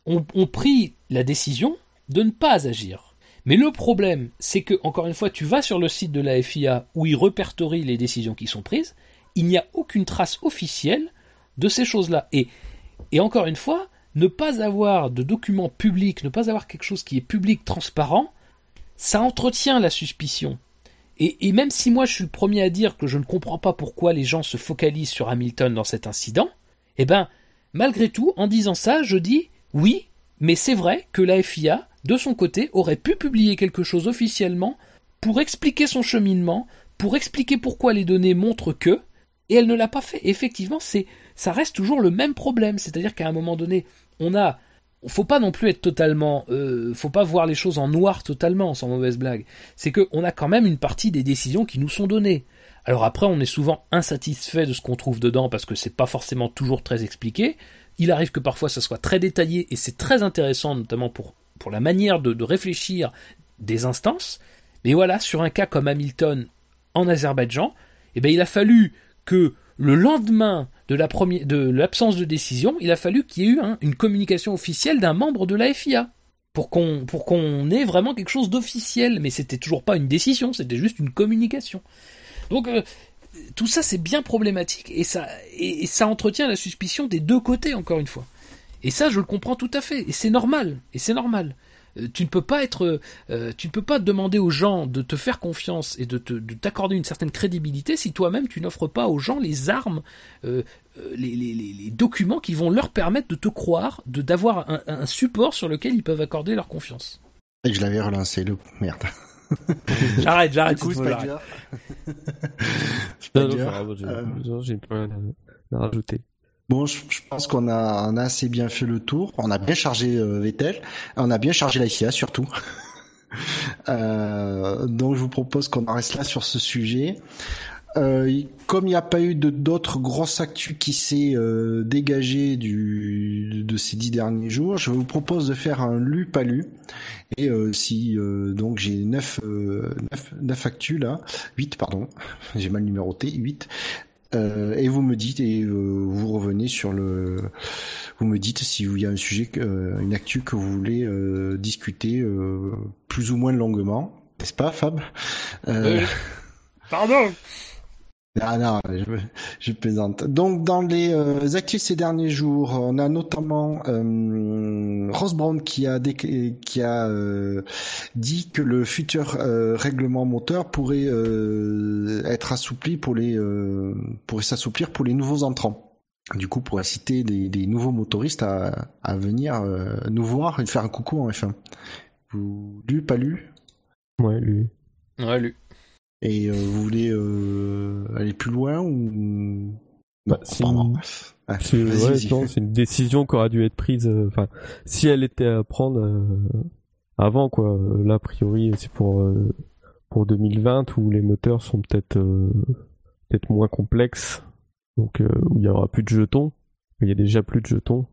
ont, pris la décision de ne pas agir. Mais le problème, c'est que, encore une fois, tu vas sur le site de la FIA où ils répertorient les décisions qui sont prises, il n'y a aucune trace officielle de ces choses-là. Et, et encore une fois, ne pas avoir de documents publics, ne pas avoir quelque chose qui est public, transparent, ça entretient la suspicion. Et, même si moi je suis le premier à dire que je ne comprends pas pourquoi les gens se focalisent sur Hamilton dans cet incident, eh ben, malgré tout, en disant ça, je dis oui, mais c'est vrai que la FIA, de son côté, aurait pu publier quelque chose officiellement pour expliquer son cheminement, pour expliquer pourquoi les données montrent que, et elle ne l'a pas fait. Effectivement, c'est, ça reste toujours le même problème, c'est-à-dire qu'à un moment donné, on a faut pas non plus être totalement, euh, faut pas voir les choses en noir totalement, sans mauvaise blague. C'est que on a quand même une partie des décisions qui nous sont données. Alors après, on est souvent insatisfait de ce qu'on trouve dedans parce que c'est pas forcément toujours très expliqué. Il arrive que parfois ça soit très détaillé et c'est très intéressant, notamment pour pour la manière de, réfléchir des instances. Mais voilà, sur un cas comme Hamilton en Azerbaïdjan, eh ben il a fallu que le lendemain de l'absence de décision, il a fallu qu'il y ait eu une communication officielle d'un membre de la FIA pour qu'on ait vraiment quelque chose d'officiel. Mais c'était toujours pas une décision, c'était juste une communication. Donc euh, tout ça c'est bien problématique et ça et ça entretient la suspicion des deux côtés encore une fois. Et ça je le comprends tout à fait et c'est normal et c'est normal. Euh, tu ne peux pas être, euh, tu ne peux pas demander aux gens de te faire confiance et de, t'accorder une certaine crédibilité si toi-même tu n'offres pas aux gens les armes, euh, les, les, les, documents qui vont leur permettre de te croire, de d'avoir un, un, support sur lequel ils peuvent accorder leur confiance. Et je l'avais relancé le merde. [laughs] j'arrête, j'arrête. Du coup, Spider. [laughs] Non, non, j'ai euh, j'ai rien à rajouter. Bon, je, je pense qu'on a, on a assez bien fait le tour. On a bien chargé euh, Vettel. On a bien chargé la surtout. [laughs] Euh, donc, je vous propose qu'on en reste là sur ce sujet. Euh, comme il n'y a pas eu d'autres grosses actus qui s'est euh, dégagé du de ces dix derniers jours, je vous propose de faire un lu pas lu. Et euh, si euh, donc j'ai neuf, euh, neuf neuf actus là, huit pardon, [laughs] j'ai mal numéroté, huit. Euh, et vous me dites et euh, vous revenez sur le, vous me dites si il y a un sujet, euh, une actu que vous voulez euh, discuter euh, plus ou moins longuement, n'est-ce pas, Fab? Euh. Pardon. Ah non, je, je plaisante. Donc dans les euh, actus ces derniers jours, on a notamment euh, Ross Brown qui a qui a euh, dit que le futur euh, règlement moteur pourrait euh, être assoupli pour les euh, pourrait s'assouplir pour les nouveaux entrants. Du coup, pour inciter des, des nouveaux motoristes à, à venir euh, nous voir et faire un coucou en F1. Vous lu, pas lu? Ouais, lui. Ouais, lui. Et euh, vous voulez euh, aller plus loin ou? Bah, c'est une- Ah, C'est ouais, c'est une décision qui aura dû être prise. euh, Enfin, si elle était à prendre avant, quoi. Là, a priori, c'est pour pour 2020 où les moteurs sont peut-être peut-être moins complexes, donc où il y aura plus de jetons. Il y a déjà plus de jetons,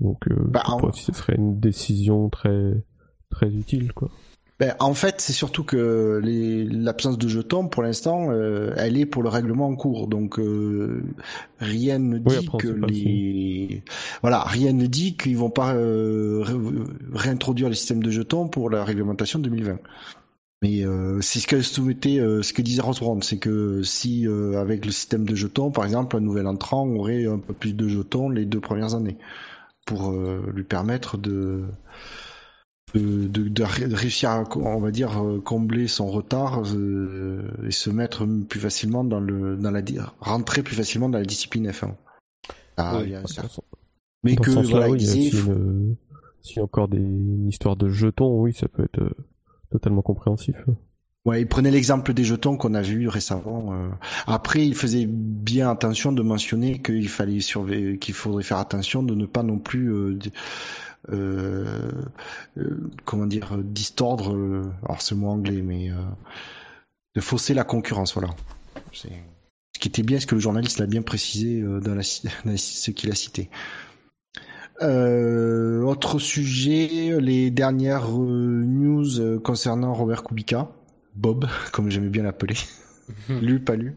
donc Bah, je sais en- pas si ce serait une décision très très utile, quoi. Ben, en fait, c'est surtout que les- l'absence de jetons, pour l'instant, euh, elle est pour le règlement en cours. Donc, euh, rien ne dit après, que les... Voilà, rien ne dit qu'ils vont pas euh, ré- réintroduire les systèmes de jetons pour la réglementation 2020. Mais euh, c'est ce que souhaitait, ce que disait Ross Brown, c'est que si euh, avec le système de jetons, par exemple, un nouvel entrant aurait un peu plus de jetons les deux premières années, pour lui permettre de de, de, de ré- réussir à, on va dire, euh, combler son retard euh, et se mettre plus facilement dans le, dans la, rentrer plus facilement dans la discipline F1. Ah, y a ce- Mais que voilà, il oui, disait, si, il faut- une, si encore des une histoire de jetons, oui, ça peut être euh, totalement compréhensif. Ouais, il prenait l'exemple des jetons qu'on a vu récemment. euh. Après, il faisait bien attention de mentionner qu'il fallait surveiller, qu'il faudrait faire attention de ne pas non plus, euh, euh, euh, comment dire, distordre. euh, alors c'est mot anglais, mais de fausser la concurrence. Voilà. C'est ce qui était bien, ce que le journaliste l'a bien précisé dans, la, [laughs] dans ce qu'il a cité. Euh, autre sujet, les dernières news concernant Robert Kubica, Bob, [laughs] comme j'aimais bien l'appeler. [laughs] lu, pas lu.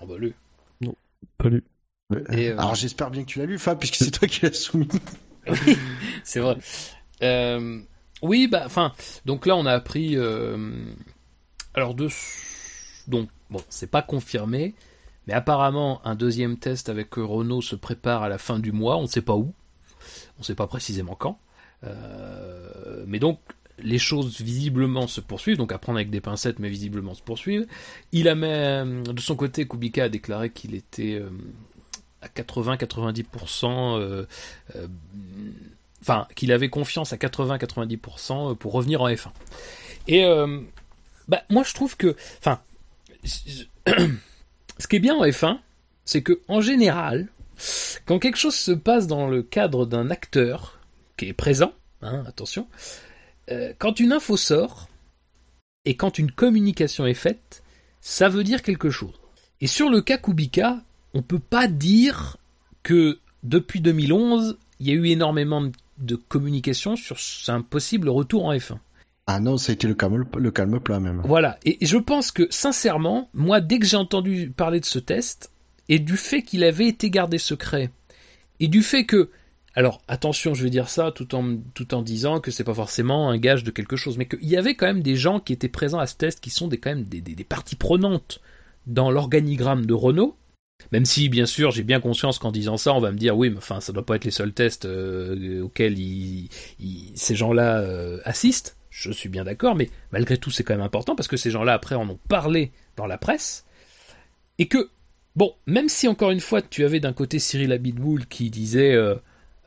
Oh bah lui. Pas lu. Et, euh, Alors j'espère bien que tu l'as lu, Fab, puisque c'est toi qui l'as soumis. [laughs] C'est vrai. Euh, oui, bah, enfin, donc là, on a appris. euh, alors, de. Donc, bon, c'est pas confirmé, Mais apparemment, un deuxième test avec Renault se prépare à la fin du mois, on ne sait pas où, on ne sait pas précisément quand. Euh, mais donc, les choses visiblement se poursuivent, donc à prendre avec des pincettes, mais visiblement se poursuivent. Il a même, de son côté, Kubica a déclaré qu'il était euh, à 80-90%, euh, enfin, qu'il avait confiance à 80-90% pour revenir en F1. Et bah, moi, je trouve que, enfin, [clears throat] ce qui est bien en F1, c'est que en général, quand quelque chose se passe dans le cadre d'un acteur qui est présent, hein, attention, euh, quand une info sort et quand une communication est faite, ça veut dire quelque chose. Et sur le cas Kubica, on peut pas dire que depuis 2011, il y a eu énormément de communication sur un possible retour en F1. Ah non, ça a été le calme, le calme plat même. Voilà, et je pense que sincèrement, moi, dès que j'ai entendu parler de ce test, et du fait qu'il avait été gardé secret, et du fait que, alors attention, je vais dire ça tout en, disant que c'est pas forcément un gage de quelque chose, mais qu'il y avait quand même des gens qui étaient présents à ce test qui sont des, quand même des, des, parties prenantes dans l'organigramme de Renault, même si, bien sûr, j'ai bien conscience qu'en disant ça, on va me dire oui, mais enfin, ça doit pas être les seuls tests euh, auxquels ces gens-là euh, assistent. Je suis bien d'accord, mais malgré tout, c'est quand même important parce que ces gens-là, après, en ont parlé dans la presse. Et que, bon, même si encore une fois, tu avais d'un côté Cyril Abitboul qui disait euh,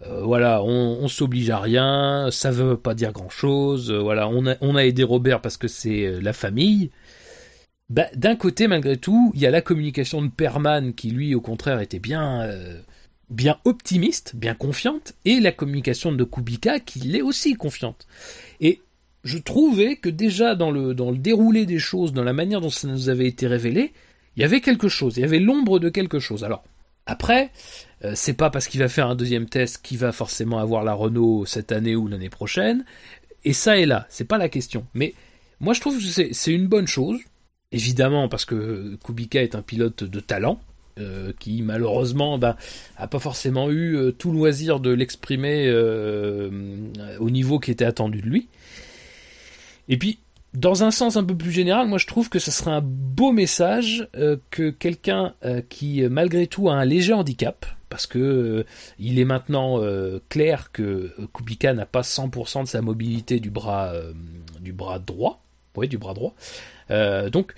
euh, voilà, on, s'oblige à rien, ça veut pas dire grand-chose, euh, voilà, on a, aidé Robert parce que c'est la famille. Bah, d'un côté, malgré tout, il y a la communication de Perman qui, lui, au contraire, était bien, bien optimiste, bien confiante, et la communication de Kubika qui l'est aussi confiante. Et je trouvais que déjà dans le, dans le déroulé des choses, dans la manière dont ça nous avait été révélé, il y avait quelque chose, il y avait l'ombre de quelque chose. Alors, après, euh, c'est pas parce qu'il va faire un deuxième test qu'il va forcément avoir la Renault cette année ou l'année prochaine, et ça est là, c'est pas la question. Mais moi je trouve que c'est une bonne chose, évidemment parce que Kubica est un pilote de talent, euh, qui malheureusement ben, a pas forcément eu euh, tout loisir de l'exprimer au niveau qui était attendu de lui. Et puis, dans un sens un peu plus général, moi je trouve que ce serait un beau message euh, que quelqu'un euh, qui malgré tout a un léger handicap, parce que euh, il est maintenant clair que Kubica n'a pas 100% de sa mobilité du bras du bras droit, oui du bras droit, donc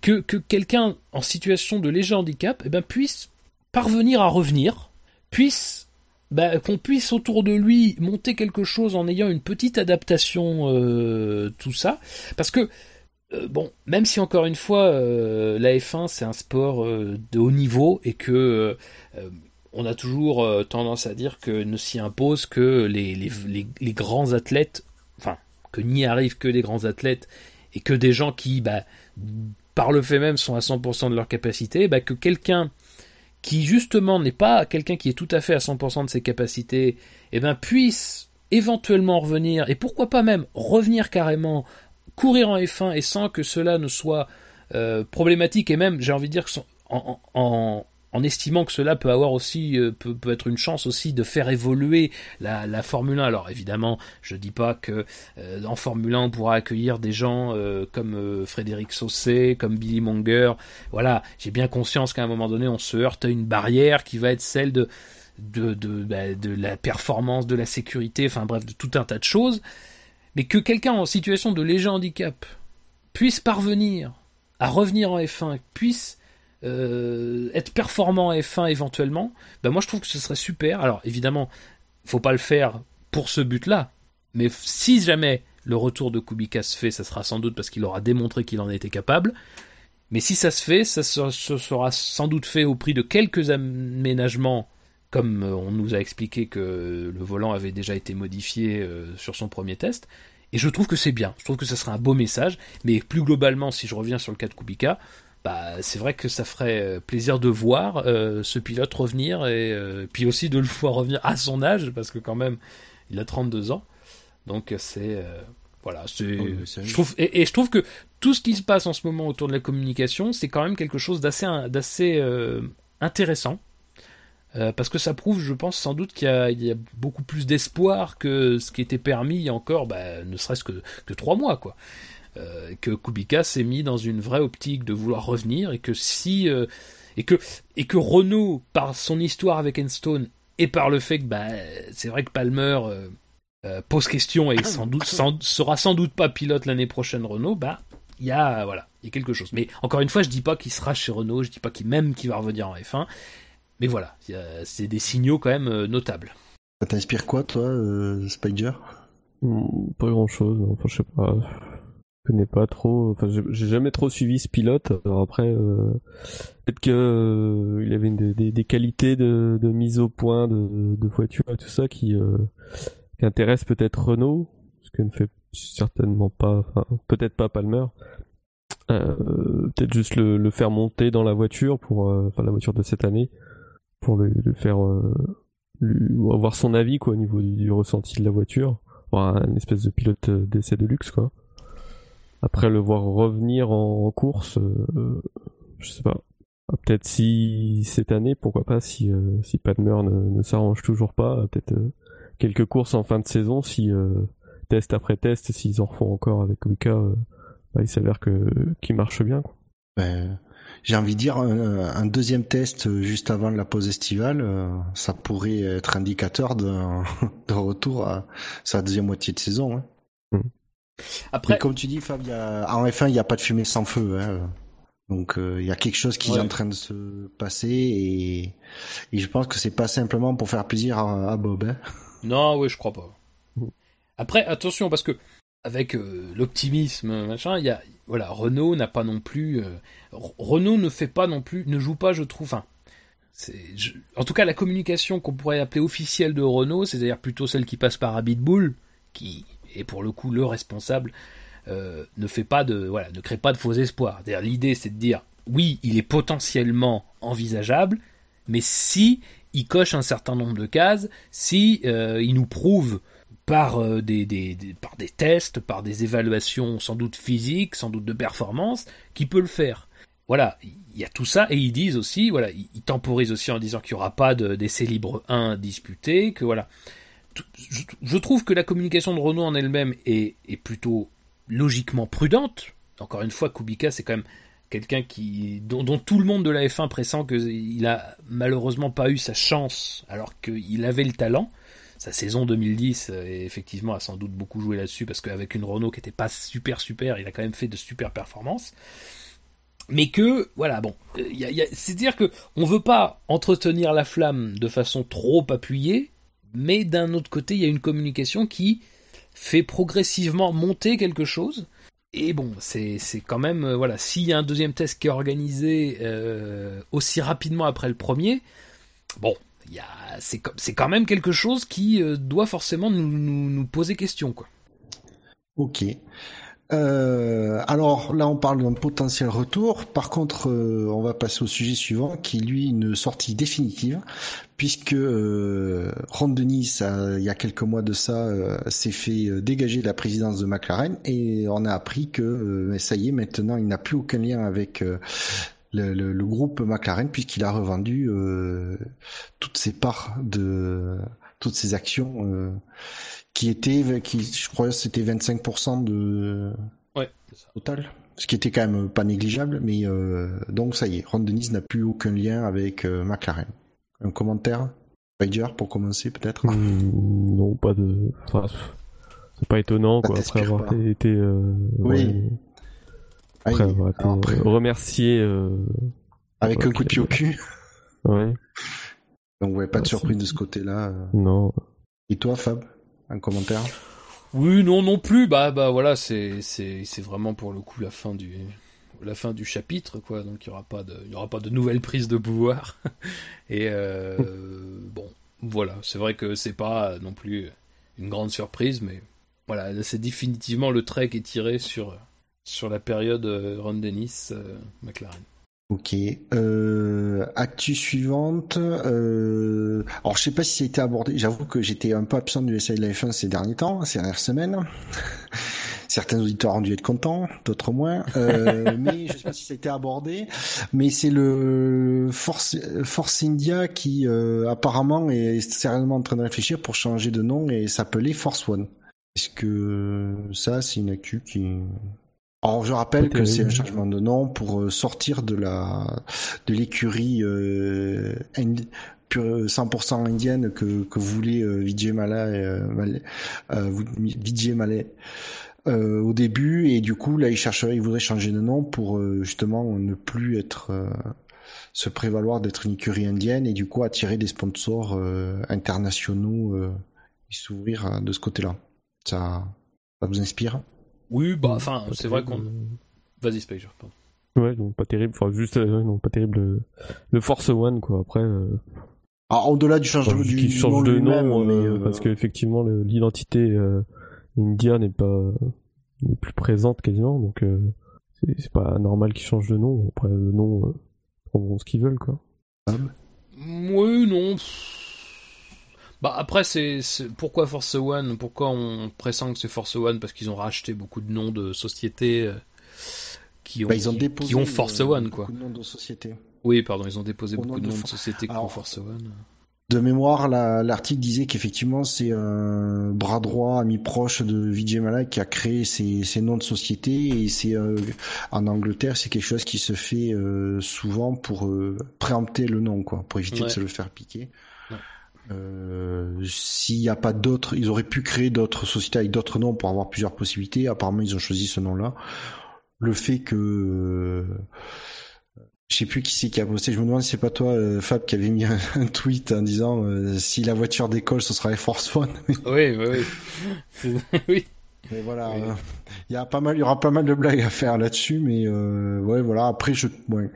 que, que quelqu'un en situation de léger handicap eh ben, puisse parvenir à revenir, puisse bah, qu'on puisse autour de lui monter quelque chose en ayant une petite adaptation, euh, tout ça. Parce que, euh, bon, même si encore une fois, euh, la F1 c'est un sport de haut niveau et que on a toujours tendance à dire que ne s'y impose que les, les, les, grands athlètes, enfin, que n'y arrivent que des grands athlètes et que des gens qui, bah, par le fait même, sont à 100% de leur capacité, bah, que quelqu'un qui justement n'est pas quelqu'un qui est tout à fait à 100% de ses capacités, eh ben, puisse éventuellement revenir, et pourquoi pas même revenir carrément, courir en F1 et sans que cela ne soit euh, problématique, et même, j'ai envie de dire, que en, en, en estimant que cela peut avoir aussi euh, peut, être une chance aussi de faire évoluer la, Formule 1. Alors évidemment, je dis pas que euh, en Formule 1 on pourra accueillir des gens euh, comme Frédéric Saucé, comme Billy Monger. Voilà, j'ai bien conscience qu'à un moment donné on se heurte à une barrière qui va être celle de de, de, bah, de la performance, de la sécurité, enfin bref, de tout un tas de choses. Mais que quelqu'un en situation de léger handicap puisse parvenir à revenir en F1, puisse euh, être performant F1 éventuellement, ben moi je trouve que ce serait super. Alors évidemment, faut pas le faire pour ce but-là, mais si jamais le retour de Kubica se fait, ça sera sans doute parce qu'il aura démontré qu'il en était capable. Mais si ça se fait, ça sera sans doute fait au prix de quelques aménagements, comme euh, on nous a expliqué que le volant avait déjà été modifié euh, sur son premier test. Et je trouve que c'est bien. Je trouve que ça sera un beau message. Mais plus globalement, si je reviens sur le cas de Kubica, bah, c'est vrai que ça ferait euh, plaisir de voir euh, ce pilote revenir et euh, puis aussi de le [laughs] voir revenir à son âge parce que quand même il a 32 ans donc c'est voilà c'est je trouve et, je trouve que tout ce qui se passe en ce moment autour de la communication c'est quand même quelque chose d'assez d'assez intéressant parce que ça prouve, je pense sans doute qu'il y, y, a beaucoup plus d'espoir que ce qui était permis il y a encore, bah, ne serait-ce que, que trois mois, quoi. Euh, que Kubica s'est mis dans une vraie optique de vouloir revenir et que si euh, et que et que Renault par son histoire avec Enstone et par le fait que bah c'est vrai que Palmer euh, euh, pose question et sans doute [coughs] sera sans doute pas pilote l'année prochaine Renault, bah il y a voilà, il y a quelque chose. Mais encore une fois, je dis pas qu'il sera chez Renault, je dis pas qu'il même qu'il va revenir en F1, mais voilà, c'est des signaux quand même euh, notables. Ça t'inspire quoi toi, euh, Spider? Pas grand chose, enfin je sais pas. Je connais pas trop, enfin j'ai jamais trop suivi ce pilote. Alors après, euh, peut-être que il avait des, qualités de, mise au point de, de voiture et tout ça qui, qui intéresse peut-être Renault, ce que ne fait certainement pas, enfin, peut-être pas Palmer. Euh, peut-être juste le, faire monter dans la voiture pour, euh, enfin la voiture de cette année, pour le, faire euh, avoir son avis quoi au niveau du, ressenti de la voiture, avoir un espèce de pilote d'essai de luxe quoi. Après le voir revenir en, course, je sais pas. Ah, peut-être si cette année, pourquoi pas, si, si Palmer ne, s'arrange toujours pas, peut-être quelques courses en fin de saison si euh, test après test s'ils en refont encore avec euh, bah, il s'avère que qui marche bien quoi. Ben, j'ai envie de dire un, deuxième test juste avant la pause estivale euh, ça pourrait être indicateur de [laughs] retour à sa deuxième moitié de saison hein. Après, comme tu dis, Fab, en F1, il n'y a pas de fumée sans feu. Hein. Donc il y a quelque chose qui est en train de se passer et, et je pense que c'est pas simplement pour faire plaisir à, Bob. Hein. Non, oui, je crois pas. Après, attention, parce que avec euh, l'optimisme, machin, il y a, voilà, Renault n'a pas non plus, euh, Renault ne fait pas non plus, ne joue pas, je trouve, enfin, en tout cas, la communication qu'on pourrait appeler officielle de Renault, c'est-à-dire plutôt celle qui passe par Abitbull, qui est pour le coup le responsable, euh, ne fait pas de, voilà, ne crée pas de faux espoirs. L'idée, c'est de dire, oui, il est potentiellement envisageable, mais si il coche un certain nombre de cases si euh, il nous prouve par, euh, des, par des tests, par des évaluations sans doute physiques, sans doute de performance, qu'il peut le faire. Voilà, il y a tout ça, et ils disent aussi, voilà, ils temporisent aussi en disant qu'il n'y aura pas d'essai libre 1 disputé, que voilà. Je, trouve que la communication de Renault en elle-même est, plutôt logiquement prudente. Encore une fois, Kubica, c'est quand même quelqu'un qui dont, tout le monde de la F1 pressent qu'il a malheureusement pas eu sa chance alors qu'il avait le talent. Sa saison 2010 euh, effectivement a sans doute beaucoup joué là-dessus parce qu'avec une Renault qui était pas super super, il a quand même fait de super performances. Mais que voilà bon, euh, c'est-à-dire que on veut pas entretenir la flamme de façon trop appuyée, mais d'un autre côté il y a une communication qui fait progressivement monter quelque chose et bon, c'est quand même, euh, voilà, s'il y a un deuxième test qui est organisé euh, aussi rapidement après le premier, bon, c'est quand même quelque chose qui euh, doit forcément nous, nous, nous, poser question, quoi. Ok. Euh, alors là, on parle d'un potentiel retour. Par contre, euh, on va passer au sujet suivant, qui lui une sortie définitive, puisque euh, Ron Denis, il y a quelques mois de ça, euh, s'est fait dégager de la présidence de McLaren, et on a appris que ça y est, maintenant, il n'a plus aucun lien avec le, le, groupe McLaren, puisqu'il a revendu toutes ses parts de toutes ses actions qui était, qui, je crois, c'était 25% de ouais, total, ce qui était quand même pas négligeable. Mais euh, donc ça y est, Ron Dennis n'a plus aucun lien avec euh, McLaren. Un commentaire, Spider, pour commencer peut-être? Hmm, non, pas de. Enfin, c'est pas étonnant quoi. Après avoir été, euh, oui. après avoir été remercié. avec un coup de pied au cul. ouais. Donc ouais, pas de surprise de ce côté-là. Non. Et toi, Fab? Un commentaire Oui, non, non plus. Bah, bah voilà, c'est, c'est, c'est vraiment pour le coup la fin du, la fin du chapitre, quoi. Donc il y aura pas de, il y aura pas de nouvelle prise de pouvoir. [laughs] Et euh, bon, voilà, c'est vrai que c'est pas non plus une grande surprise, mais voilà, c'est définitivement le trait qui est tiré sur sur la période euh, Ron Dennis euh, McLaren. Ok. Euh, actu suivante. Euh, alors je sais pas si ça a été abordé. J'avoue que j'étais un peu absent du SI de la F1 ces derniers temps, ces dernières semaines. [laughs] Certains auditeurs ont dû être contents, d'autres moins. Euh, [laughs] mais je sais pas si ça a été abordé. Mais c'est le Force, Force India qui apparemment est sérieusement en train de réfléchir pour changer de nom et s'appeler Force One. Est-ce que ça c'est une actu qui Alors je rappelle que c'est un changement de nom pour sortir de la de l'écurie euh, 100% indienne que, que voulait euh, Vijay Malay, euh, Vijay Malay euh, au début. Et du coup là il chercherait, il voudrait changer de nom pour euh, justement ne plus être euh, se prévaloir d'être une écurie indienne et du coup attirer des sponsors internationaux et s'ouvrir de ce côté-là. Ça, ça vous inspire? Oui, bah enfin c'est vrai qu'on. Vas-y Space, pardon. Ouais, donc pas terrible, enfin juste non pas terrible le, Force One quoi. Après. Ah, au-delà du changement du qui change de nom, mais, parce qu'effectivement l'identité India n'est pas n'est plus présente quasiment, donc euh, c'est pas normal qu'ils changent de nom. Après le nom, euh, prendront ce qu'ils veulent quoi. Oui, non. Bah après c'est pourquoi Force One? Pourquoi on pressent que c'est Force One? Parce qu'ils ont racheté beaucoup de noms de sociétés euh, qui ont bah, ils ont déposé qui ont Force One quoi. Beaucoup de noms de sociétés. Oui, pardon, ils ont déposé beaucoup de noms de, sociétés qui ont Force One. De mémoire, l'article disait qu'effectivement c'est un bras droit, ami proche de Vijay Malak qui a créé ces, ces noms de société et c'est euh, en Angleterre c'est quelque chose qui se fait euh, souvent pour euh, préempter le nom quoi, pour éviter de se le faire piquer. S'il n'y a pas d'autres, ils auraient pu créer d'autres sociétés avec d'autres noms pour avoir plusieurs possibilités. Apparemment ils ont choisi ce nom-là. Le fait que je sais plus qui c'est qui a posté. Je me demande si c'est pas toi, euh, Fab, qui avait mis un, [laughs] tweet en disant euh, si la voiture décolle, ce sera Air Force One. [laughs] oui, oui, oui. [laughs] oui. Mais voilà, il y a pas mal, il y aura pas mal de blagues à faire là-dessus, mais euh, ouais, voilà. Après, je, ouais.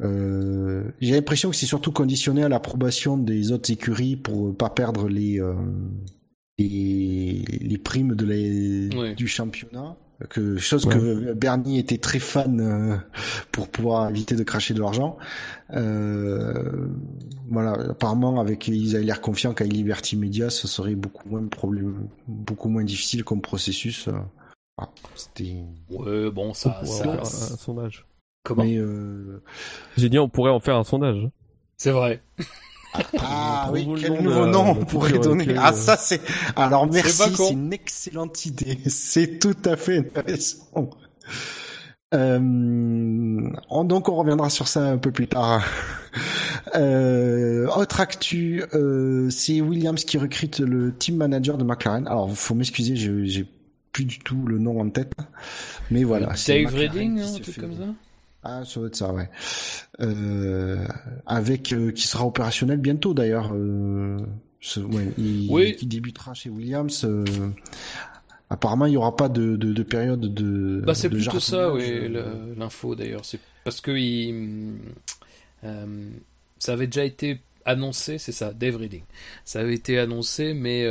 Euh, j'ai l'impression que c'est surtout conditionné à l'approbation des autres écuries pour pas perdre les les, les primes de les, du championnat que chose que Bernie était très fan euh, pour pouvoir éviter de cracher de l'argent. Euh, voilà, apparemment avec ils avaient l'air confiants qu'avec Liberty Media, ce serait beaucoup moins problème, beaucoup moins difficile comme processus. Ah, c'était. Ouais, bon, ça, ça... Un, sondage. Comment euh... J'ai dit on pourrait en faire un sondage. C'est vrai. Ah oui, quel nouveau nom on pourrait donner Ah ça c'est... Alors merci, c'est une excellente idée. [laughs] C'est tout à fait intéressant. Euh, donc on reviendra sur ça un peu plus tard. [laughs] Euh, autre actu, euh, c'est Williams qui recrute le team manager de McLaren. Alors faut m'excuser, j'ai plus du tout le nom en tête, mais voilà. Dave Redding, un truc comme ça? Ah, ça doit être ça, ouais. Euh, avec euh, qui sera opérationnel bientôt d'ailleurs. Euh, ouais, il, oui. qui débutera chez Williams. Euh, apparemment, il y aura pas de, de, de période de. Bah, c'est plutôt ça, oui, l'info d'ailleurs. C'est parce que il, ça avait déjà été annoncé, c'est ça, Dave Reading. Ça avait été annoncé, mais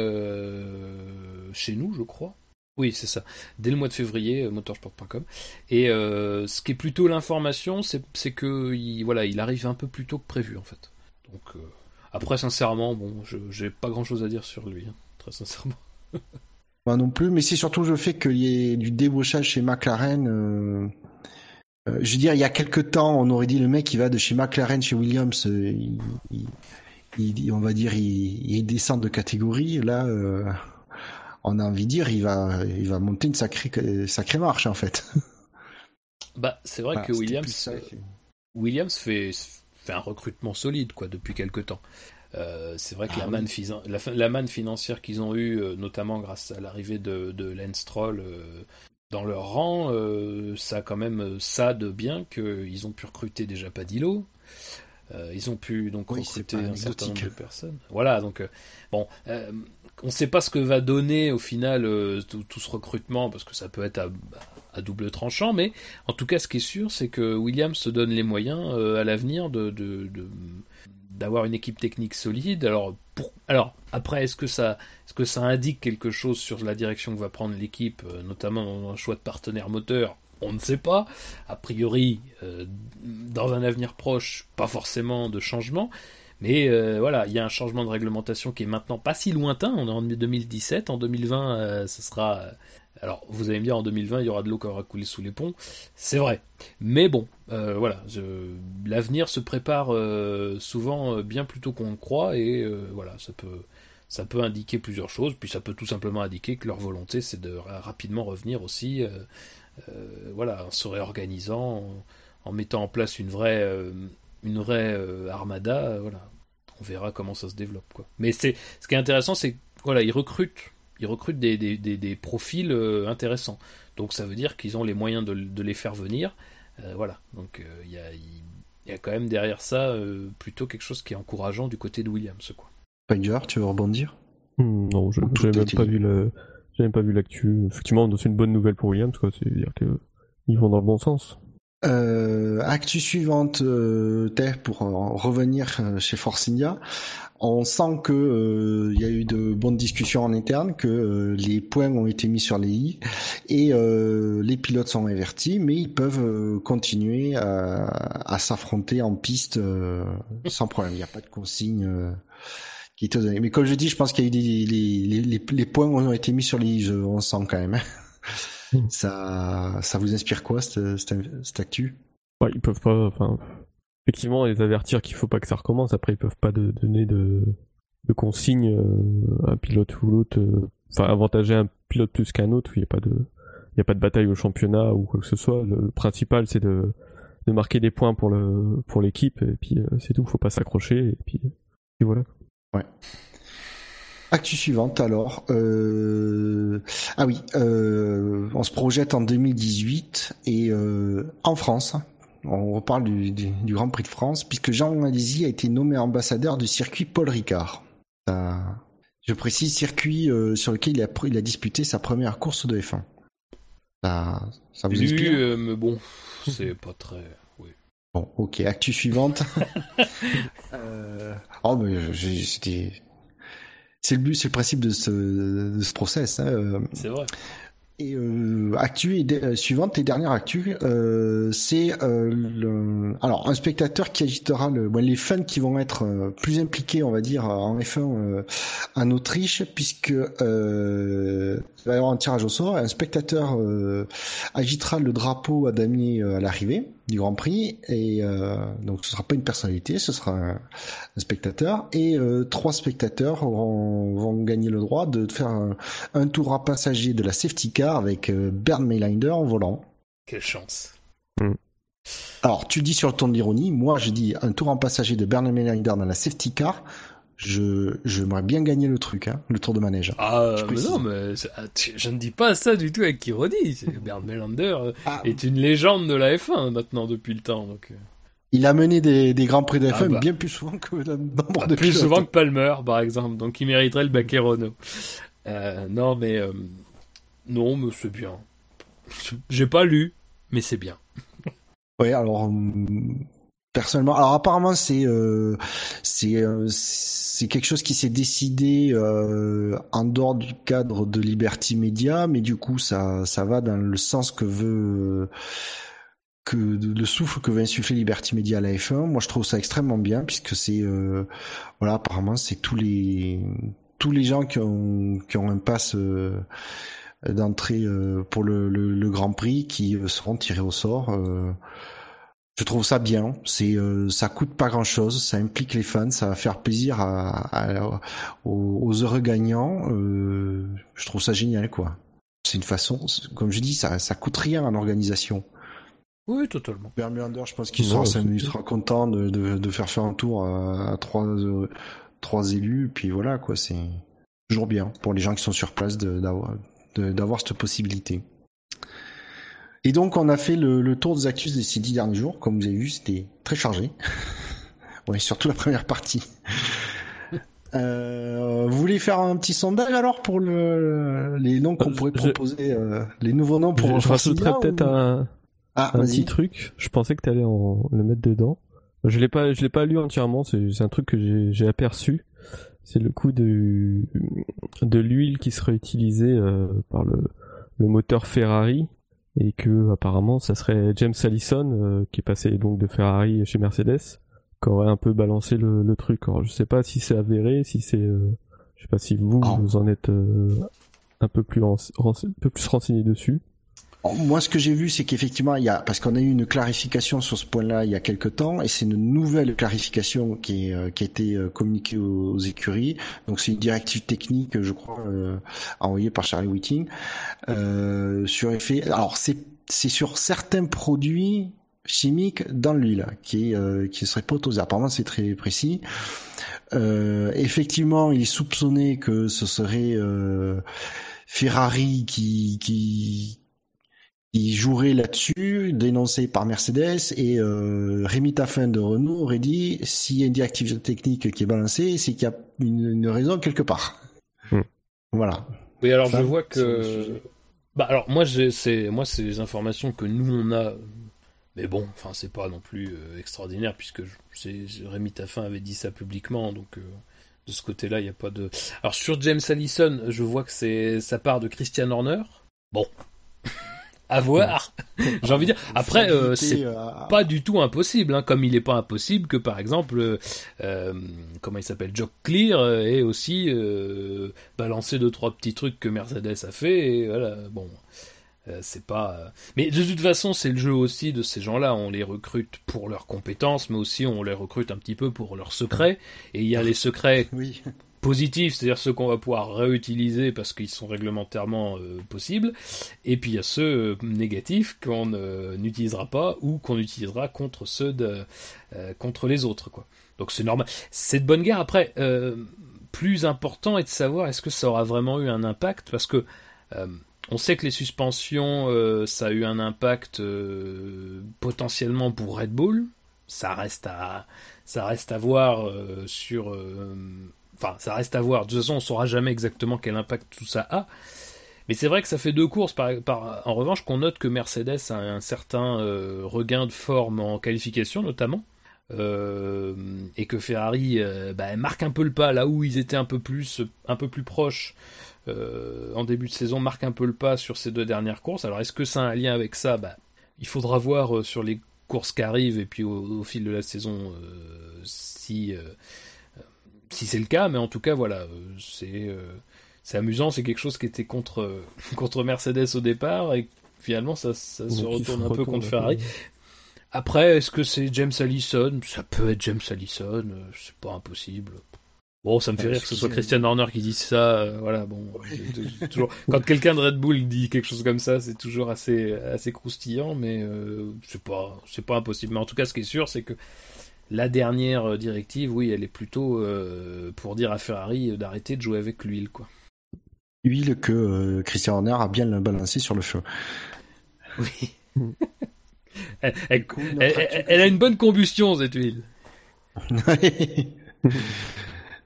chez nous, je crois. Oui, c'est ça. Dès le mois de février, euh, motorsport.com. Et euh, ce qui est plutôt l'information, c'est que il, voilà, il arrive un peu plus tôt que prévu en fait. Donc euh, après, sincèrement, bon, je j'ai pas grand chose à dire sur lui, hein, très sincèrement. [laughs] Moi non plus, mais c'est surtout le fait qu'il y ait du débauchage chez McLaren. je veux dire, il y a quelques temps, on aurait dit le mec qui va de chez McLaren chez Williams, il, il, on va dire, il, descend de catégorie. Là on a envie de dire, il va, il va monter une sacrée, sacrée marche en fait. [laughs] Bah, c'est vrai que Williams, Williams fait, fait un recrutement solide quoi depuis quelques temps. Euh, c'est vrai que la, ah manne la, manne financière qu'ils ont eue, euh, notamment grâce à l'arrivée de, de Lance Stroll euh, dans leur rang, ça a quand même ça de bien qu'ils ont pu recruter déjà Padillo. ils ont pu donc recruter un certain nombre de personnes. Voilà, donc bon, on ne sait pas ce que va donner au final euh, tout, ce recrutement parce que ça peut être à, double tranchant, mais en tout cas, ce qui est sûr, c'est que Williams se donne les moyens euh, à l'avenir d'avoir une équipe technique solide. Alors, après, est-ce que ça, indique quelque chose sur la direction que va prendre l'équipe, euh, notamment un choix de partenaire moteur? On ne sait pas. A priori, dans un avenir proche, pas forcément de changement. Mais euh, voilà, il y a un changement de réglementation qui est maintenant pas si lointain. On est en 2017, en 2020, euh, ce sera. Euh, alors, vous allez me dire, en 2020, il y aura de l'eau qui aura coulé sous les ponts. C'est vrai. Mais bon, voilà, l'avenir se prépare souvent bien plus tôt qu'on le croit, et voilà, ça peut, ça peut indiquer plusieurs choses. Puis ça peut tout simplement indiquer que leur volonté, c'est de rapidement revenir aussi voilà, en se réorganisant, en, mettant en place une vraie, une vraie armada, voilà, on verra comment ça se développe. Quoi. Mais c'est, ce qui est intéressant, c'est voilà, ils recrutent, ils recrutent des, des, des, profils intéressants. Donc ça veut dire qu'ils ont les moyens de, de les faire venir. voilà, donc il y a, il y a quand même derrière ça euh, plutôt quelque chose qui est encourageant du côté de Williams. Quoi. Spider, tu veux rebondir? Hmm, Non, je n'avais même, pas vu le, même pas vu l'actu. Effectivement, c'est une bonne nouvelle pour Williams, quoi. C'est-à-dire qu'ils vont dans le bon sens. Euh, actu suivante, euh, pour revenir euh, chez Force India. On sent que euh, il y a eu de bonnes discussions en interne, que euh, les points ont été mis sur les i et euh, les pilotes sont avertis, mais ils peuvent continuer à, à s'affronter en piste sans problème. Il n'y a pas de consigne qui est donnée. Mais comme je dis, je pense qu'il y a eu des, les, les, les, points ont été mis sur les i, on sent quand même. Hmm. ça, ça vous inspire quoi cette, cette, actu? Ouais, Ils peuvent pas. Enfin, effectivement les avertir qu'il faut pas que ça recommence. Après, ils peuvent pas donner de, de consignes à euh, un pilote ou l'autre. Euh, enfin, avantager un pilote plus qu'un autre. Il n'y a pas de, il y a pas de bataille au championnat ou quoi que ce soit. Le, principal, c'est de, de marquer des points pour le, pour l'équipe. Et puis euh, c'est tout. Faut pas s'accrocher. Et puis, et voilà. Ouais. Actu suivante alors. Euh... Ah oui, euh... on se projette en 2018 et euh... en France, on reparle du, du, Grand Prix de France, puisque Jean Malizy a été nommé ambassadeur du circuit Paul Ricard. je précise, circuit euh, sur lequel il a, il a, disputé sa première course de F1. Ça, ça vous inspire? mais bon, c'est pas très... Oui. Bon, ok, actu suivante. [laughs] euh... Oh, mais c'était... C'est le but, c'est le principe de ce, de ce process. Hein. Euh. C'est vrai. Et euh, actu et euh, suivante et dernière actu, euh, c'est euh, le... alors un spectateur qui agitera le, les fans qui vont être euh, plus impliqués, on va dire, en F1 en Autriche, puisque il va y avoir un tirage au sort. Un spectateur agitera le drapeau à damier à l'arrivée du Grand Prix et euh, donc ce sera pas une personnalité, ce sera un, spectateur et euh, trois spectateurs vont gagner le droit de faire un, tour à passager de la safety car avec euh, Bernd Maylinder en volant. Quelle chance. Hmm. Alors tu dis sur le ton de l'ironie, moi je dis un tour en passager de Bernd Maylinder dans la safety car je j'aimerais bien gagner le truc, hein, le tour de manège. Ah mais non, mais ah, je ne dis pas ça du tout avec ironie. Bernd Melander euh, ah. est une légende de la F1 maintenant depuis le temps. Donc... Euh. Il a mené des, des grands prix de F1 ah bah. bien plus souvent que nombre de Plus souvent que Palmer, par exemple. Donc il mériterait le baquet Renault. Euh, non, mais euh, non, mais c'est bien. J'ai pas lu, mais c'est bien. Oui, alors personnellement alors apparemment c'est euh, c'est euh, c'est quelque chose qui s'est décidé euh, en dehors du cadre de Liberty Media mais du coup ça ça va dans le sens que veut que le souffle que veut insuffler Liberty Media à la F1 moi je trouve ça extrêmement bien puisque c'est voilà apparemment c'est tous les tous les gens qui ont qui ont un pass d'entrée pour le, le, Grand Prix qui seront tirés au sort je trouve ça bien. C'est, euh, ça coûte pas grand chose. Ça implique les fans. Ça va faire plaisir à, aux, heureux gagnants. Euh, je trouve ça génial, quoi. C'est une façon, comme je dis, ça, ça coûte rien en organisation. Oui, totalement. Bermunder, je pense qu'il sera, sera, content de, de, de, faire faire un tour à, trois, euh, trois élus. Puis voilà, quoi. C'est toujours bien pour les gens qui sont sur place d'avoir, d'avoir cette possibilité. Et donc on a fait le, tour des actus de ces dix derniers jours. Comme vous avez vu, c'était très chargé. [laughs] ouais, surtout la première partie. Euh, vous voulez faire un petit sondage alors pour le, les noms qu'on euh, pourrait proposer, euh, les nouveaux noms pour Je, rajouterais peut-être un, ah, un petit truc. Je pensais que tu allais en, le mettre dedans. Je l'ai pas, je l'ai pas lu entièrement. C'est un truc que j'ai aperçu. C'est le coup de de l'huile qui serait utilisée euh, par le, le moteur Ferrari et que apparemment ça serait James Allison euh, qui est passé donc de Ferrari chez Mercedes qui aurait un peu balancé le, le truc. Alors je sais pas si c'est avéré, si c'est, euh, je sais pas si vous ah. vous en êtes euh, un peu plus un peu plus renseigné dessus. Moi, ce que j'ai vu, c'est qu'effectivement, il y a, parce qu'on a eu une clarification sur ce point-là il y a quelque temps, et c'est une nouvelle clarification qui, est, euh, qui a été euh, communiquée aux, écuries. Donc, c'est une directive technique, je crois, euh, envoyée par Charlie Whiting euh, sur effet. Alors, c'est c'est sur certains produits chimiques dans l'huile qui euh, qui serait pas. Apparemment, c'est très précis. Euh, effectivement, il est soupçonné que ce serait Ferrari qui qui qui jouerait là-dessus, dénoncé par Mercedes, et euh, Rémi Taffin de Renault aurait dit s'il y a une directive technique qui est balancée, c'est qu'il y a une, raison quelque part. Hmm. Voilà. Oui, alors je vois que. Bah alors moi c'est moi c'est les informations que nous on a, mais bon, enfin c'est pas non plus euh, extraordinaire puisque c'est Rémi Taffin avait dit ça publiquement, donc euh, de ce côté-là il n'y a pas de. Alors sur James Allison, je vois que c'est ça part de Christian Horner. Bon, à voir. [laughs] J'ai envie de dire. Après, euh, c'est euh, pas du tout impossible, hein, comme il n'est pas impossible que, par exemple, euh, comment il s'appelle, Jock Clear ait aussi balancé deux trois petits trucs que Mercedes a fait. Et voilà, bon, c'est pas. Mais de toute façon, c'est le jeu aussi de ces gens-là. On les recrute pour leurs compétences, mais aussi on les recrute un petit peu pour leurs secrets. Et il y a les secrets [laughs] oui positifs, c'est-à-dire ceux qu'on va pouvoir réutiliser parce qu'ils sont réglementairement euh, possibles, et puis il y a ceux euh, négatifs qu'on n'utilisera pas ou qu'on utilisera contre ceux de euh, contre les autres. Donc c'est normal. C'est de bonne guerre. Après, plus important est de savoir est-ce que ça aura vraiment eu un impact parce que on sait que les suspensions, ça a eu un impact potentiellement pour Red Bull. Ça reste à voir sur Enfin, ça reste à voir. De toute façon, on saura jamais exactement quel impact tout ça a. Mais c'est vrai que ça fait deux courses, en revanche, qu'on note que Mercedes a un certain euh, regain de forme en qualification, notamment. Euh, et que Ferrari euh, bah, marque un peu le pas là où ils étaient un peu plus, un peu plus proches en début de saison, marque un peu le pas sur ces deux dernières courses. Alors est-ce que ça a un lien avec ça? Bah, Il faudra voir sur les courses qui arrivent et puis au fil de la saison si si c'est le cas, mais en tout cas, voilà, euh, c'est euh, c'est amusant, c'est quelque chose qui était contre, [laughs] contre Mercedes au départ, et finalement, ça, ça se retourne un peu contre Ferrari. Après, est-ce que c'est James Allison? Ça peut être James Allison, euh, c'est pas impossible. Bon, ça me fait rire que ce soit Christian Horner qui dise ça. voilà, bon, [laughs] toujours... quand quelqu'un de Red Bull dit quelque chose comme ça, c'est toujours assez assez croustillant, mais c'est pas c'est pas impossible. Mais en tout cas, ce qui est sûr, c'est que la dernière euh, directive, oui, elle est plutôt euh, pour dire à Ferrari euh, d'arrêter de jouer avec l'huile, quoi. Huile que Christian Horner a bien balancé sur le feu. [laughs] Oui. [laughs] elle, a une bonne combustion cette huile.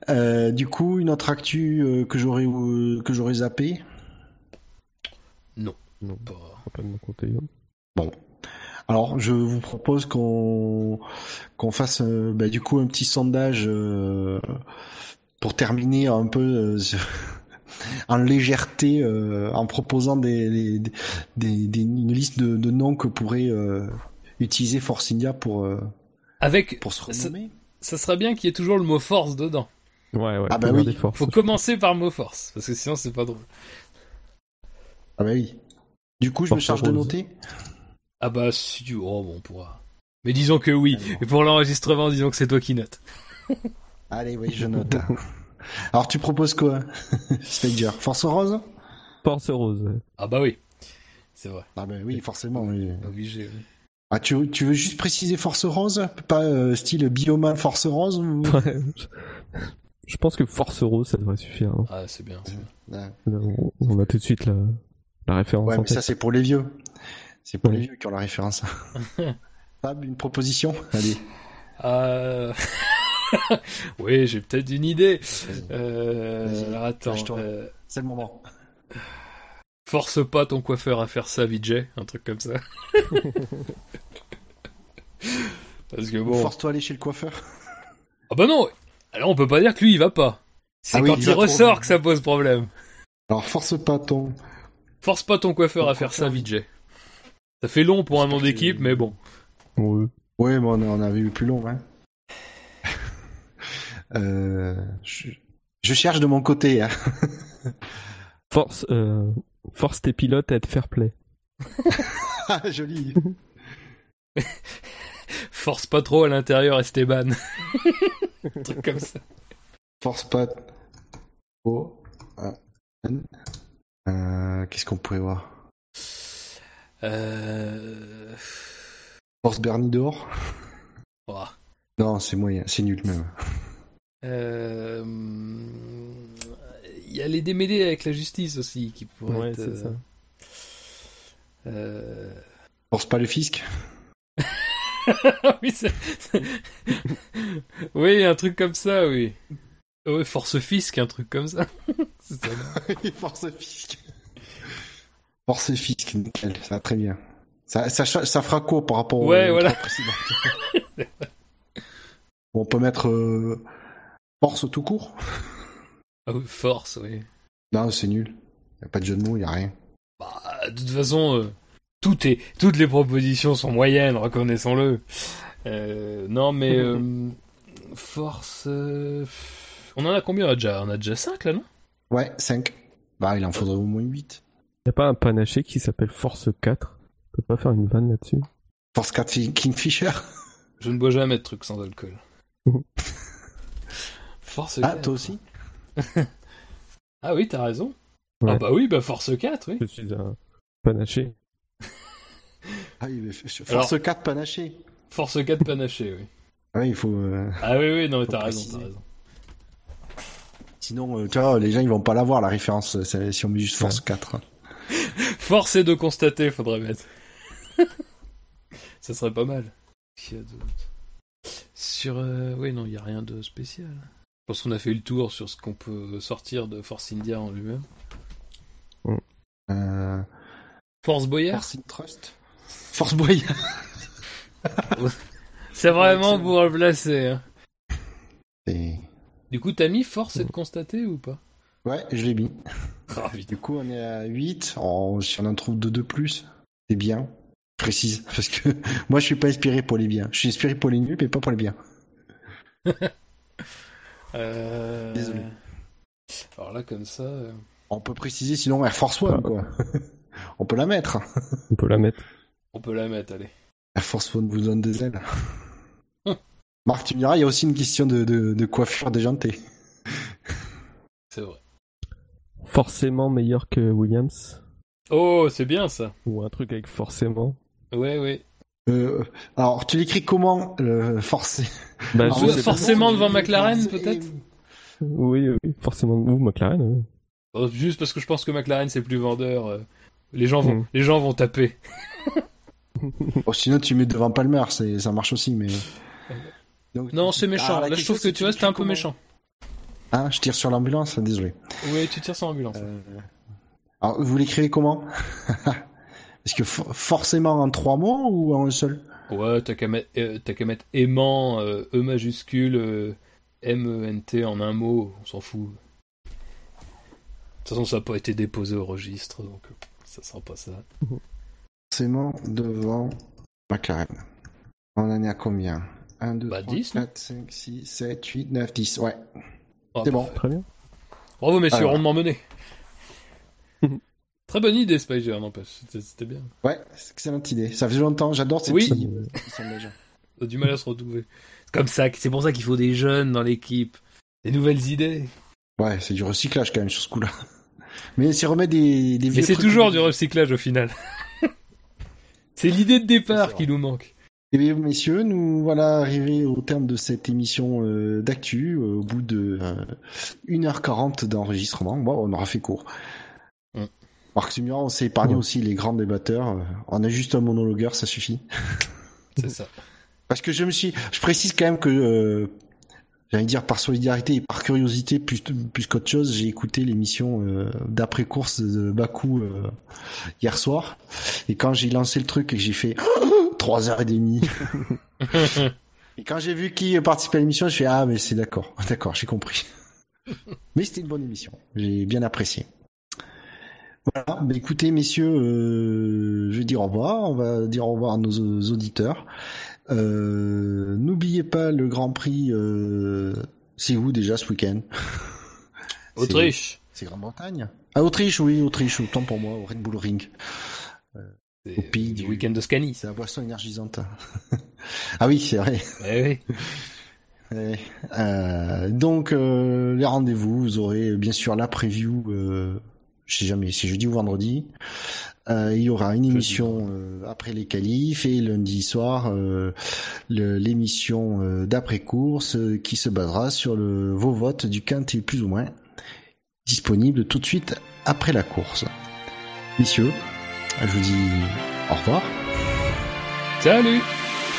[laughs] du coup, une autre actu que j'aurais que j'aurais zappé. Non, non, pas, pas de mon côté. Hein. Bon, alors, je vous propose qu'on qu'on fasse euh, bah, du coup un petit sondage euh, pour terminer un peu euh, [laughs] en légèreté, en proposant des, des, une liste de, noms que pourrait utiliser Force India pour avec pour se renommer. Ça, serait bien qu'il y ait toujours le mot force dedans. Ouais, ouais. Ah bah oui. Faut commencer par le mot force parce que sinon c'est pas drôle. Ah bah oui. Du coup, je me charge de noter. Ah bah si tu... Oh bon, on pourra. Mais disons que oui. Et pour l'enregistrement, disons que c'est toi qui notes. [laughs] Allez, oui, je note. Alors tu proposes quoi, [laughs] Stager Force Rose? Force Rose. Ah bah oui. C'est vrai. Ah bah oui, forcément. Oui. Obligé. Oui. Ah, tu, tu veux juste préciser Force Rose? Pas euh, style Bioma Force Rose ou... [laughs] Je pense que Force Rose, ça devrait suffire. Hein. Ah, c'est bien. bien. On, a tout de suite la, la référence. Ouais, mais ça c'est pour les vieux. C'est pour les vieux qui ont la référence. [laughs] Fab, une proposition Allez. Euh... [laughs] oui, j'ai peut-être une idée. Euh... Alors attends. Euh... C'est le moment. Force pas ton coiffeur à faire ça, Vijay, un truc comme ça. [laughs] Parce que bon. Force-toi à aller chez le coiffeur. Ah bah non Alors on peut pas dire que lui il va pas. C'est ah quand il, ressort que ça pose problème. Alors force pas ton. Force pas ton coiffeur à faire ça, Vijay. Ça fait long pour un nom d'équipe, mais bon. Oui, ouais, mais on, avait eu plus long, hein. [laughs] euh, je, cherche de mon côté. Hein. [laughs] force, euh, force tes pilotes à être fair play. Ah, joli. [laughs] Force pas trop à l'intérieur, Esteban. Un truc comme ça. Force pas. Oh. Euh, Qu'est-ce qu'on pourrait voir? Euh... Force Bernie dehors. Non, c'est moyen, c'est nul même. Euh, Il y a les démêlés avec la justice aussi qui pourraient Ouais, être. c'est ça. euh, Force pas le fisc [laughs] oui, un truc comme ça, oui. Ouais, Force Fisc, un truc comme ça. [laughs] [laughs] Force fisc. Force fisc, nickel, ça va très bien. Ça, ça, cha- ça fera quoi par rapport au Ouais, voilà. [laughs] On peut mettre euh, force tout court Ah oui, Force, oui. Non, c'est nul. Y a pas de jeu de mots, y a rien. Bah, de toute façon, euh, tout est, toutes les propositions sont moyennes, reconnaissons-le. Euh, non, mais euh, [laughs] Force. On en a combien? On a déjà On a déjà 5 là, non? Ouais, 5. Bah, il en faudrait au moins 8. Y a pas un panaché qui s'appelle Force 4 On peut pas faire une vanne là-dessus? Force 4 Fi- Kingfisher? Je ne bois jamais de trucs sans alcool. [laughs] Force Ah, 4. toi aussi? [laughs] Ah oui, t'as raison. Ouais. Ah bah oui, bah Force 4, oui. Je suis un panaché. Ah oui, mais Force Alors- 4 panaché. Force 4 panaché, oui. [laughs] Ah oui, il faut... euh, Ah oui, oui, non, mais t'as raison, t'as raison. Sinon, euh, tu vois, les gens, ils vont pas l'avoir, la référence, euh, si on met juste Force 4. [laughs] Force est de constater, faudrait mettre. [laughs] Ça serait pas mal. Qu'il y a d'autre? Sur. euh, Oui, non, il n'y a rien de spécial. Je pense qu'on a fait le tour sur ce qu'on peut sortir de Force India en lui-même. Euh, Force Boyard? Force Trust Force Boyard [laughs] C'est vraiment excellent. pour remplacer. Hein. Et- Du coup, t'as mis Force est de constater ou pas? Ouais, je l'ai mis. Ah. Du coup, on est à 8. Oh, si on en trouve deux de plus, c'est bien. Je précise, [laughs] parce que moi, je suis pas inspiré pour les biens. Je suis inspiré pour les nuls, mais pas pour les biens. [laughs] Euh... Désolé. Alors là, comme ça. euh, On peut préciser, sinon Air Force One, quoi. [laughs] on peut la mettre. On peut la mettre. On peut la mettre, allez. Air Force One vous donne des ailes. Marc, tu me diras, il y a aussi une question de, de, de coiffure déjantée. C'est vrai. Forcément meilleur que Williams. Oh, c'est bien ça. Ou un truc avec forcément. Ouais, ouais. Euh, alors, tu l'écris comment, le forcé Bah, Alors, je- forcément devant McLaren, peut-être? Oui, oui, forcément. Ou McLaren. oui. Oh, Juste parce que je pense que McLaren c'est plus vendeur. euh, Les gens vont, Mm. les gens vont taper. [laughs] Oh, sinon, tu mets devant Palmer, c'est, ça marche aussi, mais. Donc, Non, c'est méchant. Ah, la Là, je trouve que tu vois, c'était un peu comment? méchant. Ah, je tire sur l'ambulance, désolé. Oui, tu tires sans ambulance. Euh, Alors, vous l'écrivez comment [laughs] Est-ce que for- forcément en trois mots ou en un seul? Ouais, t'as qu'à mettre, euh, qu'à mettre aimant, euh, E majuscule, euh, M-E-N-T en un mot, on s'en fout. De toute façon, ça n'a pas été déposé au registre, donc euh, ça sera pas ça. Forcément devant McLaren. On en est à combien? 1, 2, Bah, 3, 10, non? 4, 5, 6, 7, 8, 9, 10. Ouais, Ah, c'est bon. parfait. Très bien. Bravo, messieurs, Alors. rondement mené. [laughs] Très bonne idée, Spider, n'empêche. C'était, c'était bien. Ouais, c'est excellente idée. Ça faisait longtemps, j'adore ces Oui. petits sondages. On a du mal à se retrouver. C'est comme ça, c'est pour ça qu'il faut des jeunes dans l'équipe. Des nouvelles idées. Ouais, c'est du recyclage quand même sur ce coup-là. Mais c'est remettre des, des Mais vieux c'est trucs. toujours du recyclage au final. [laughs] c'est l'idée de départ C'est qui nous manque. Eh bien, messieurs, nous voilà arrivés au terme de cette émission euh, d'actu, euh, au bout de euh, 1h40 d'enregistrement. Bon, on aura fait court. Mm. Marc Sumira, on s'est épargné aussi les grands débatteurs. Euh, On a juste un monologueur, ça suffit. [laughs] C'est ça. Parce que je me suis, je précise quand même que, j'allais dire par solidarité et par curiosité plus, plus qu'autre chose, j'ai écouté l'émission euh, d'après course de Bakou hier soir. Et quand j'ai lancé le truc et que j'ai fait trois heures et demie. [laughs] Et quand j'ai vu qui participait à l'émission, je fais ah mais c'est d'accord, [laughs] d'accord, j'ai compris. [laughs] mais c'était une bonne émission, j'ai bien apprécié. Voilà, bah écoutez messieurs, euh, je vais dire au revoir, on va dire au revoir à nos auditeurs. Euh, N'oubliez pas le Grand Prix, euh, c'est où déjà ce week-end? Autriche. C'est Grande-Bretagne. Ah Autriche, oui, Autriche, autant pour moi, au Red Bull Ring. Euh, Au pays du week-end de Scani. C'est la boisson énergisante. [laughs] ah oui, c'est vrai. Eh oui. Euh, donc euh, les rendez-vous, vous aurez bien sûr la preview. Euh, je sais jamais, c'est jeudi ou vendredi. Euh, il y aura une émission euh, après les qualifs et lundi soir l'émission d'après course qui se basera sur le, vos votes du quintet plus ou moins disponible tout de suite après la course. Messieurs, je vous dis au revoir. Salut.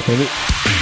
Salut.